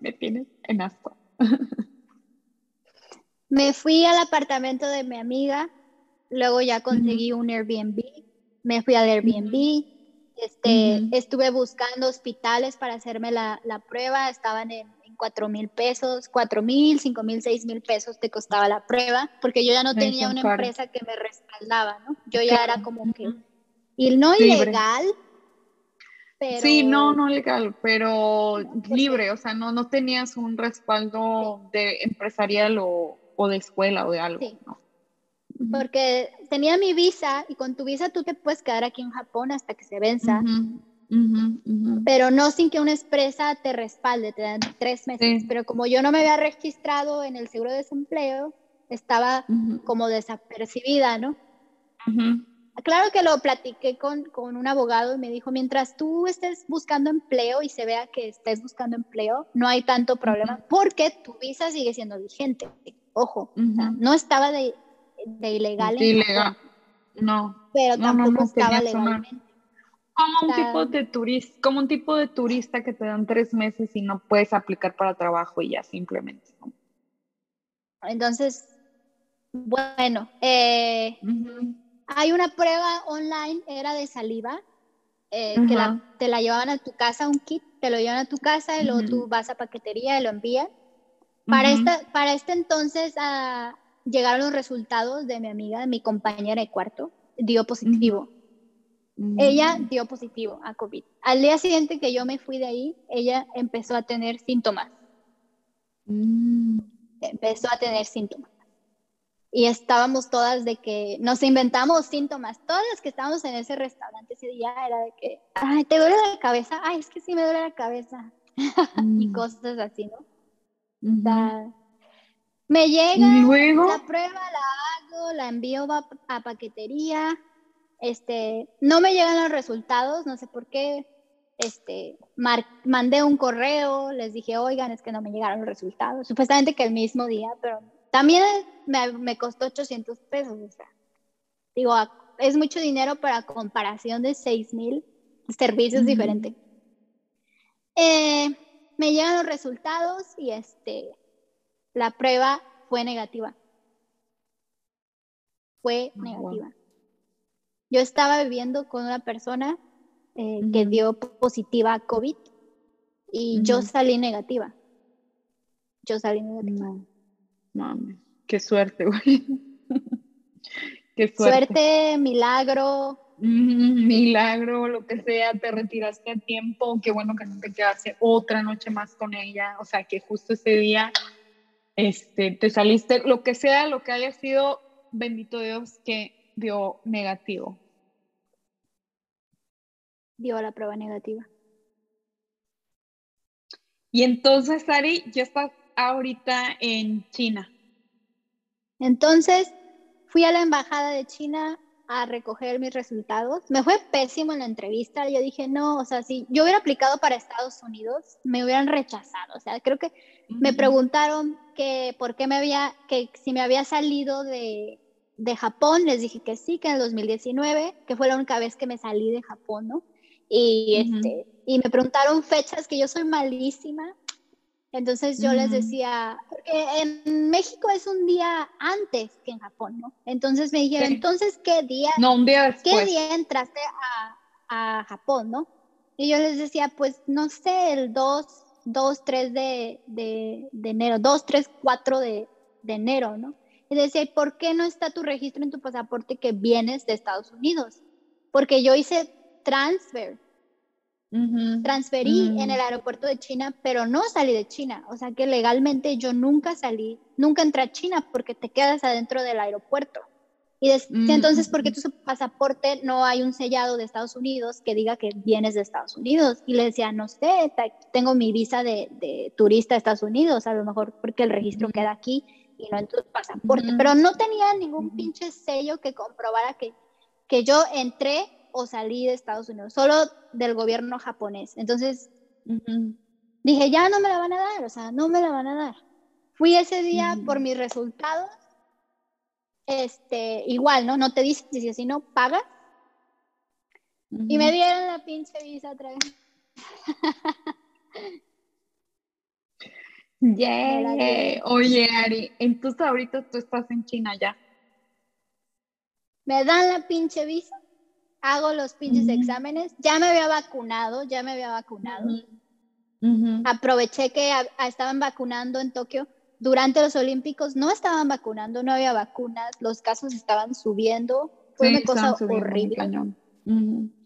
Me tienes en asco. me fui al apartamento de mi amiga, luego ya conseguí un Airbnb, me fui al Airbnb, este, Estuve buscando hospitales para hacerme la, la prueba, estaban en, cuatro mil pesos, cuatro mil, cinco mil, seis mil pesos te costaba la prueba, porque yo ya no tenía una empresa que me respaldaba, ¿no? Yo ya era como que, y no ilegal, pero... Sí, no, no legal, pero libre, o sea, no, no tenías un respaldo de empresarial o, o, de escuela o de algo. Sí. ¿no? porque tenía mi visa y con tu visa tú te puedes quedar aquí en Japón hasta que se venza, pero no sin que una empresa te respalde, te dan tres meses. Pero como yo no me había registrado en el seguro de desempleo, estaba como desapercibida, ¿no? Claro que lo platiqué con, con, un abogado y me dijo, mientras tú estés buscando empleo y se vea que estés buscando empleo, no hay tanto problema porque tu visa sigue siendo vigente. Ojo, no estaba de, de ilegal. ilegal. No. Pero tampoco estaba legalmente. Como un, tipo de turista, como un tipo de turista que te dan tres meses y no puedes aplicar para trabajo y ya simplemente. Entonces, bueno, eh, hay una prueba online, era de saliva, eh, que te la llevaban a tu casa, un kit, te lo llevan a tu casa y luego tú vas a paquetería y lo envían. Para, esta, para este entonces, ah, llegaron los resultados de mi amiga, de mi compañera de cuarto, dio positivo. Ella dio positivo a COVID. Al día siguiente que yo me fui de ahí, ella empezó a tener síntomas. Mm. Empezó a tener síntomas. Y estábamos todas de que nos inventamos síntomas. Todas las que estábamos en ese restaurante ese día era de que, ay, ¿te duele la cabeza? Ay, es que sí me duele la cabeza. y mm. cosas así, ¿no? Me llega la prueba, la hago, la envío a, paquetería. Este, no me llegan los resultados, no sé por qué. Este, mandé un correo, les dije, oigan, es que no me llegaron los resultados. Supuestamente que el mismo día, pero también me, costó 800 pesos. O sea, digo, es mucho dinero para comparación de 6 mil servicios diferentes. Eh, me llegan los resultados y este, la prueba fue negativa. Fue negativa. Yo estaba viviendo con una persona eh, que dio positiva a COVID y yo salí negativa. Yo salí negativa. No, mami, qué suerte, güey. qué suerte. Suerte, milagro. milagro, lo que sea, te retiraste a tiempo, qué bueno que no te quedaste otra noche más con ella, o sea, que justo ese día este, te saliste, lo que sea, lo que haya sido, bendito Dios que dio negativo. Dio la prueba negativa. Y entonces, Ari, ya estás ahorita en China. Entonces, fui a la embajada de China a recoger mis resultados. Me fue pésimo en la entrevista. Yo dije, no, o sea, si yo hubiera aplicado para Estados Unidos, me hubieran rechazado. O sea, creo que me preguntaron que por qué me había, que si me había salido de, de Japón, les dije que sí, que en el 2019, que fue la única vez que me salí de Japón, ¿no? Y, este, y me preguntaron fechas que yo soy malísima. Entonces yo les decía, en México es un día antes que en Japón, ¿no? Entonces me dijeron, entonces, ¿qué día? No, un día después. ¿Qué día entraste a, a Japón, no? Y yo les decía, pues no sé, el 2, 2, 3 de, de, de enero, 2, 3, 4 de, de enero, ¿no? Y decía, ¿por qué no está tu registro en tu pasaporte que vienes de Estados Unidos? Porque yo hice transfer. Transferí en el aeropuerto de China, pero no salí de China. O sea que legalmente yo nunca salí, nunca entré a China porque te quedas adentro del aeropuerto. Y entonces, ¿por qué tu pasaporte no hay un sellado de Estados Unidos que diga que vienes de Estados Unidos? Y le decía, no sé, tengo mi visa de, turista a Estados Unidos, a lo mejor porque el registro queda aquí y no en tu pasaporte. Pero no tenía ningún pinche sello que comprobara que, que yo entré o salí de Estados Unidos, solo del gobierno japonés. Entonces, dije, ya no me la van a dar, o sea, no me la van a dar. Fui ese día por mis resultados, este, igual, ¿no? No te dicen si así no pagas. Y me dieron la pinche visa otra vez. yeah. Oye, Ari, entonces ahorita tú estás en China ya. Me dan la pinche visa hago los pinches exámenes, ya me había vacunado, ya me había vacunado. Aproveché que estaban vacunando en Tokio. Durante los Olímpicos no estaban vacunando, no había vacunas, los casos estaban subiendo. Fue una cosa horrible.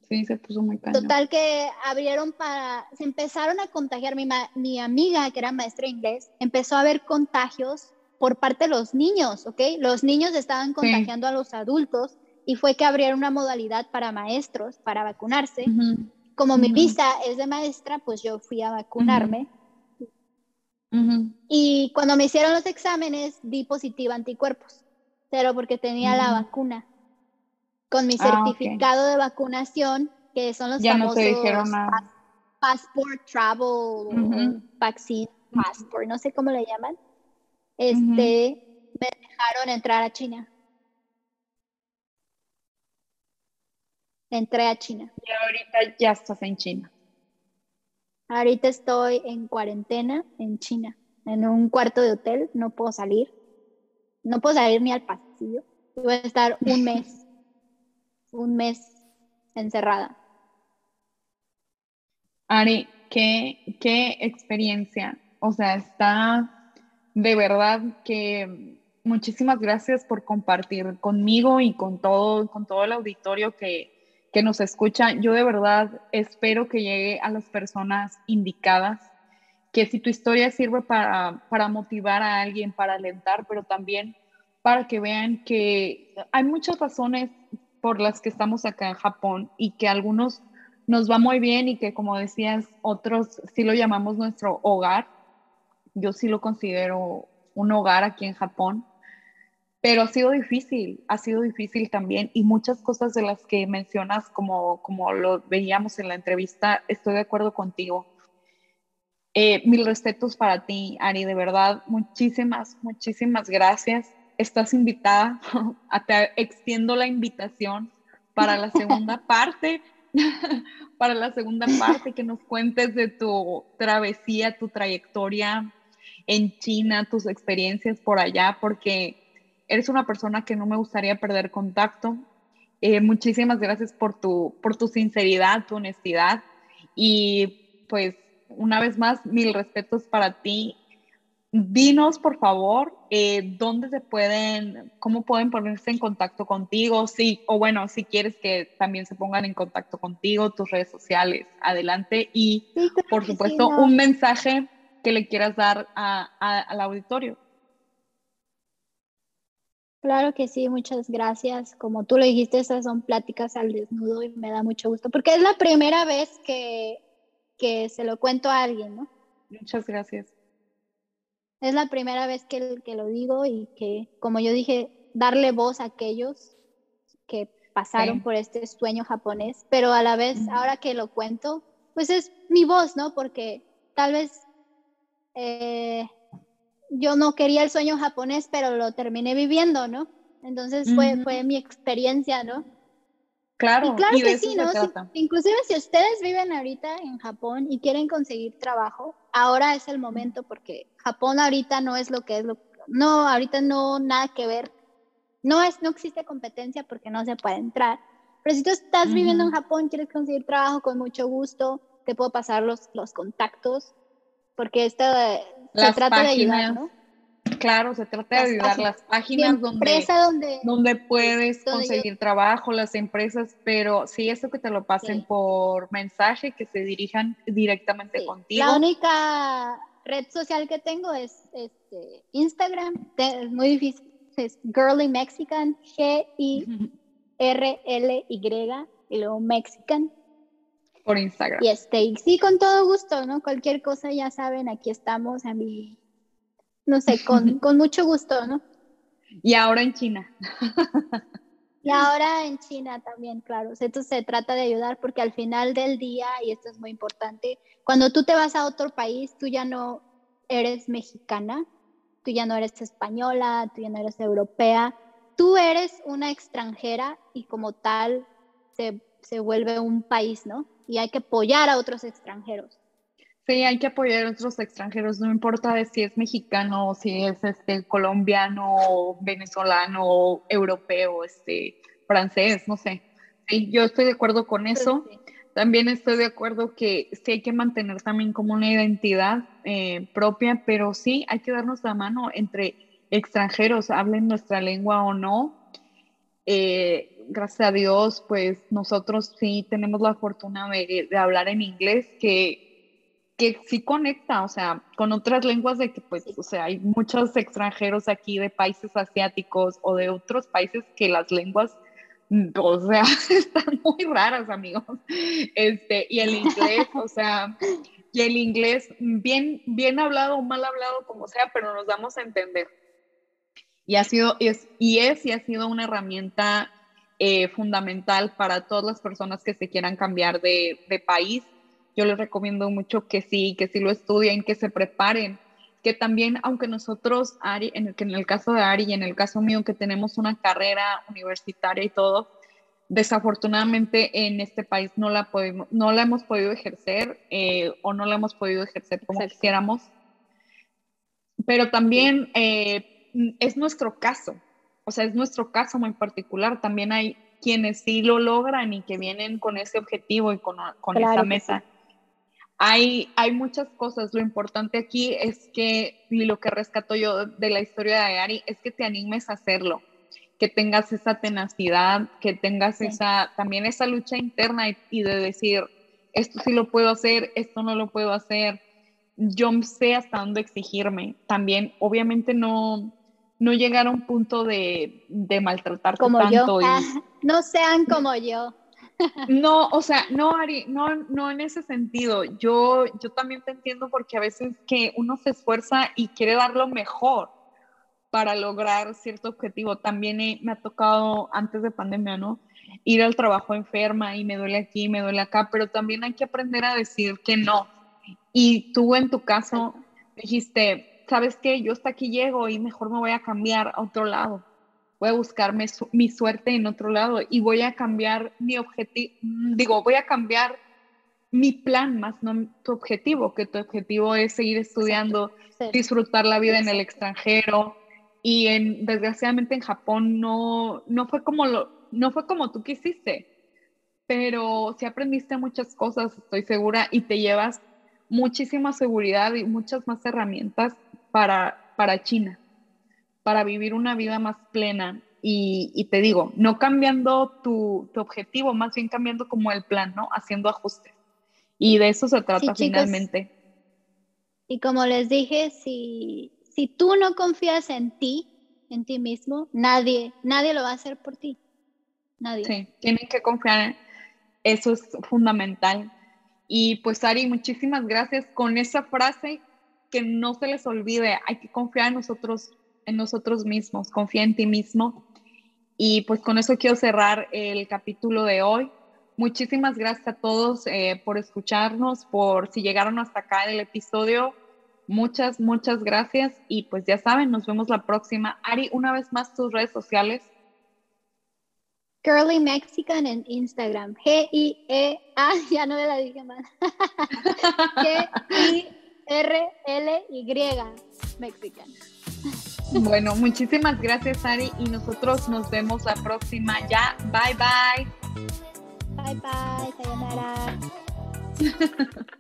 Sí, se puso muy cañón. Total que abrieron para, se empezaron a contagiar. Mi, mi amiga, que era maestra de inglés, empezó a ver contagios por parte de los niños, ¿ok? Los niños estaban contagiando a los adultos y fue que abrieron una modalidad para maestros para vacunarse. Como mi visa es de maestra, pues yo fui a vacunarme. Y cuando me hicieron los exámenes, di positiva anticuerpos, pero porque tenía la vacuna. Con mi ah, certificado de vacunación, que son los famosos passport, travel, vaccine, passport, no sé cómo le llaman. Este, me dejaron entrar a China. Entré a China. Y ahorita ya estás en China. Ahorita estoy en cuarentena en China, en un cuarto de hotel, no puedo salir. No puedo salir ni al pasillo. Voy a estar un mes, un mes encerrada. Ari, qué, qué experiencia. O sea, está de verdad que muchísimas gracias por compartir conmigo y con todo, con todo el auditorio que, que nos escuchan, yo de verdad espero que llegue a las personas indicadas, que si tu historia sirve para, para motivar a alguien, para alentar, pero también para que vean que hay muchas razones por las que estamos acá en Japón y que algunos nos va muy bien y que como decías, otros sí lo llamamos nuestro hogar. Yo sí lo considero un hogar aquí en Japón pero ha sido difícil, ha sido difícil también y muchas cosas de las que mencionas, como, como lo veíamos en la entrevista, estoy de acuerdo contigo. Eh, mil respetos para ti, Ari, de verdad, muchísimas, muchísimas gracias. Estás invitada, te extiendo la invitación para la segunda parte, para la segunda parte, que nos cuentes de tu travesía, tu trayectoria en China, tus experiencias por allá, porque eres una persona que no me gustaría perder contacto Eh, muchísimas gracias por tu, por tu sinceridad, tu honestidad y pues una vez más, mil respetos para ti. Dinos, por favor, eh, dónde se pueden, cómo pueden ponerse en contacto contigo, sí, o bueno, si quieres que también se pongan en contacto contigo, tus redes sociales, adelante. Y, por supuesto, un mensaje que le quieras dar al auditorio. Claro que sí, muchas gracias. Como tú lo dijiste, esas son pláticas al desnudo y me da mucho gusto, porque es la primera vez que, que se lo cuento a alguien, ¿no? Muchas gracias. Es la primera vez que, que lo digo y que, como yo dije, darle voz a aquellos que pasaron por este sueño japonés, pero a la vez, ahora que lo cuento, pues es mi voz, ¿no? Porque tal vez eh, yo no quería el sueño japonés, pero lo terminé viviendo, ¿no? Entonces fue, fue mi experiencia, ¿no? Claro, y claro que sí, ¿no? inclusive si ustedes viven ahorita en Japón y quieren conseguir trabajo, ahora es el momento porque Japón ahorita no es lo que es lo no, ahorita no nada que ver. No es no existe competencia porque no se puede entrar. Pero si tú estás viviendo en Japón, quieres conseguir trabajo con mucho gusto, te puedo pasar los, los contactos porque esto se trata de ayudar, ¿no? Claro, se trata de ayudar las páginas donde, donde, donde, puedes conseguir trabajo, las empresas, pero sí, eso que te lo pasen por mensaje, que se dirijan directamente contigo. La única red social que tengo es este, Instagram, es muy difícil, es Girly Mexican, G-I-R-L-Y, y luego Mexican. Por Instagram. Y este, sí, con todo gusto, ¿no? Cualquier cosa, ya saben, aquí estamos a mi no sé, con, con mucho gusto, ¿no? Y ahora en China. Y ahora en China también, claro. Esto se trata de ayudar porque al final del día, y esto es muy importante, cuando tú te vas a otro país, tú ya no eres mexicana, tú ya no eres española, tú ya no eres europea, tú eres una extranjera y como tal se, se vuelve un país, ¿no? Y hay que apoyar a otros extranjeros. Sí, hay que apoyar a otros extranjeros, no importa si es mexicano, si es este colombiano, venezolano, europeo, este francés, no sé. Sí, yo estoy de acuerdo con eso. También estoy de acuerdo que sí hay que mantener también como una identidad eh, propia, pero sí hay que darnos la mano entre extranjeros, hablen nuestra lengua o no. Eh, gracias a Dios, pues nosotros sí tenemos la fortuna de, de hablar en inglés, que que sí conecta, o sea, con otras lenguas de que, pues, o sea, hay muchos extranjeros aquí de países asiáticos o de otros países que las lenguas, mm, o sea, están muy raras, amigos. Este, y el inglés, o sea, y el inglés, bien, bien hablado o mal hablado, como sea, pero nos damos a entender. Y ha sido, es, y es y ha sido una herramienta eh, fundamental para todas las personas que se quieran cambiar de, de país yo les recomiendo mucho que sí, que sí lo estudien, que se preparen, que también, aunque nosotros, Ari, en el, que en el caso de Ari y en el caso mío, que tenemos una carrera universitaria y todo, desafortunadamente en este país no la, podemos, no la hemos podido ejercer eh, o no la hemos podido ejercer como quisiéramos. Pero también eh, es nuestro caso, o sea, es nuestro caso muy particular. También hay quienes sí lo logran y que vienen con ese objetivo y con, con esa mesa. Hay, hay muchas cosas. Lo importante aquí es que, y lo que rescato yo de la historia de Ari, es que te animes a hacerlo, que tengas esa tenacidad, que tengas esa, también esa lucha interna y, de decir, esto sí lo puedo hacer, esto no lo puedo hacer. Yo sé hasta dónde exigirme. También, obviamente, no, no llegar a un punto de, de maltratar como tanto. Yo. Ah, no sean como yo. No, o sea, no, Ari, no, no en ese sentido. Yo, yo también te entiendo porque a veces que uno se esfuerza y quiere dar lo mejor para lograr cierto objetivo. También me ha tocado antes de pandemia, ¿no? Ir al trabajo enferma y me duele aquí, me duele acá, pero también hay que aprender a decir que no. Y tú en tu caso dijiste, ¿sabes qué? Yo hasta aquí llego y mejor me voy a cambiar a otro lado. Voy a buscarme mi suerte en otro lado y voy a cambiar mi objetivo, digo, voy a cambiar mi plan más no tu objetivo, que tu objetivo es seguir estudiando, disfrutar la vida en el extranjero y en, desgraciadamente en Japón no, no fue como lo, no fue como tú quisiste, pero sí aprendiste muchas cosas, estoy segura, y te llevas muchísima seguridad y muchas más herramientas para, para China, para vivir una vida más plena. Y, te digo, no cambiando tu, objetivo, más bien cambiando como el plan, ¿no? Haciendo ajustes. Y de eso se trata finalmente. Y como les dije, si, si tú no confías en ti, en ti mismo, nadie, nadie lo va a hacer por ti. Nadie. Sí, tienen que confiar. Eso es fundamental. Y pues Ari, muchísimas gracias con esa frase que no se les olvide, hay que confiar en nosotros, en nosotros mismos, confía en ti mismo. Y pues con eso quiero cerrar el capítulo de hoy. Muchísimas gracias a todos eh, por escucharnos, por si llegaron hasta acá en el episodio. Muchas, muchas gracias y pues ya saben, nos vemos la próxima. Ari, una vez más tus redes sociales. Girly Mexican en Instagram. G-I-E, ah, ya no me la dije mal. G-I-R-L-Y Mexican. Bueno, muchísimas gracias Ari y nosotros nos vemos la próxima ya. Bye bye. Bye bye, sayonara.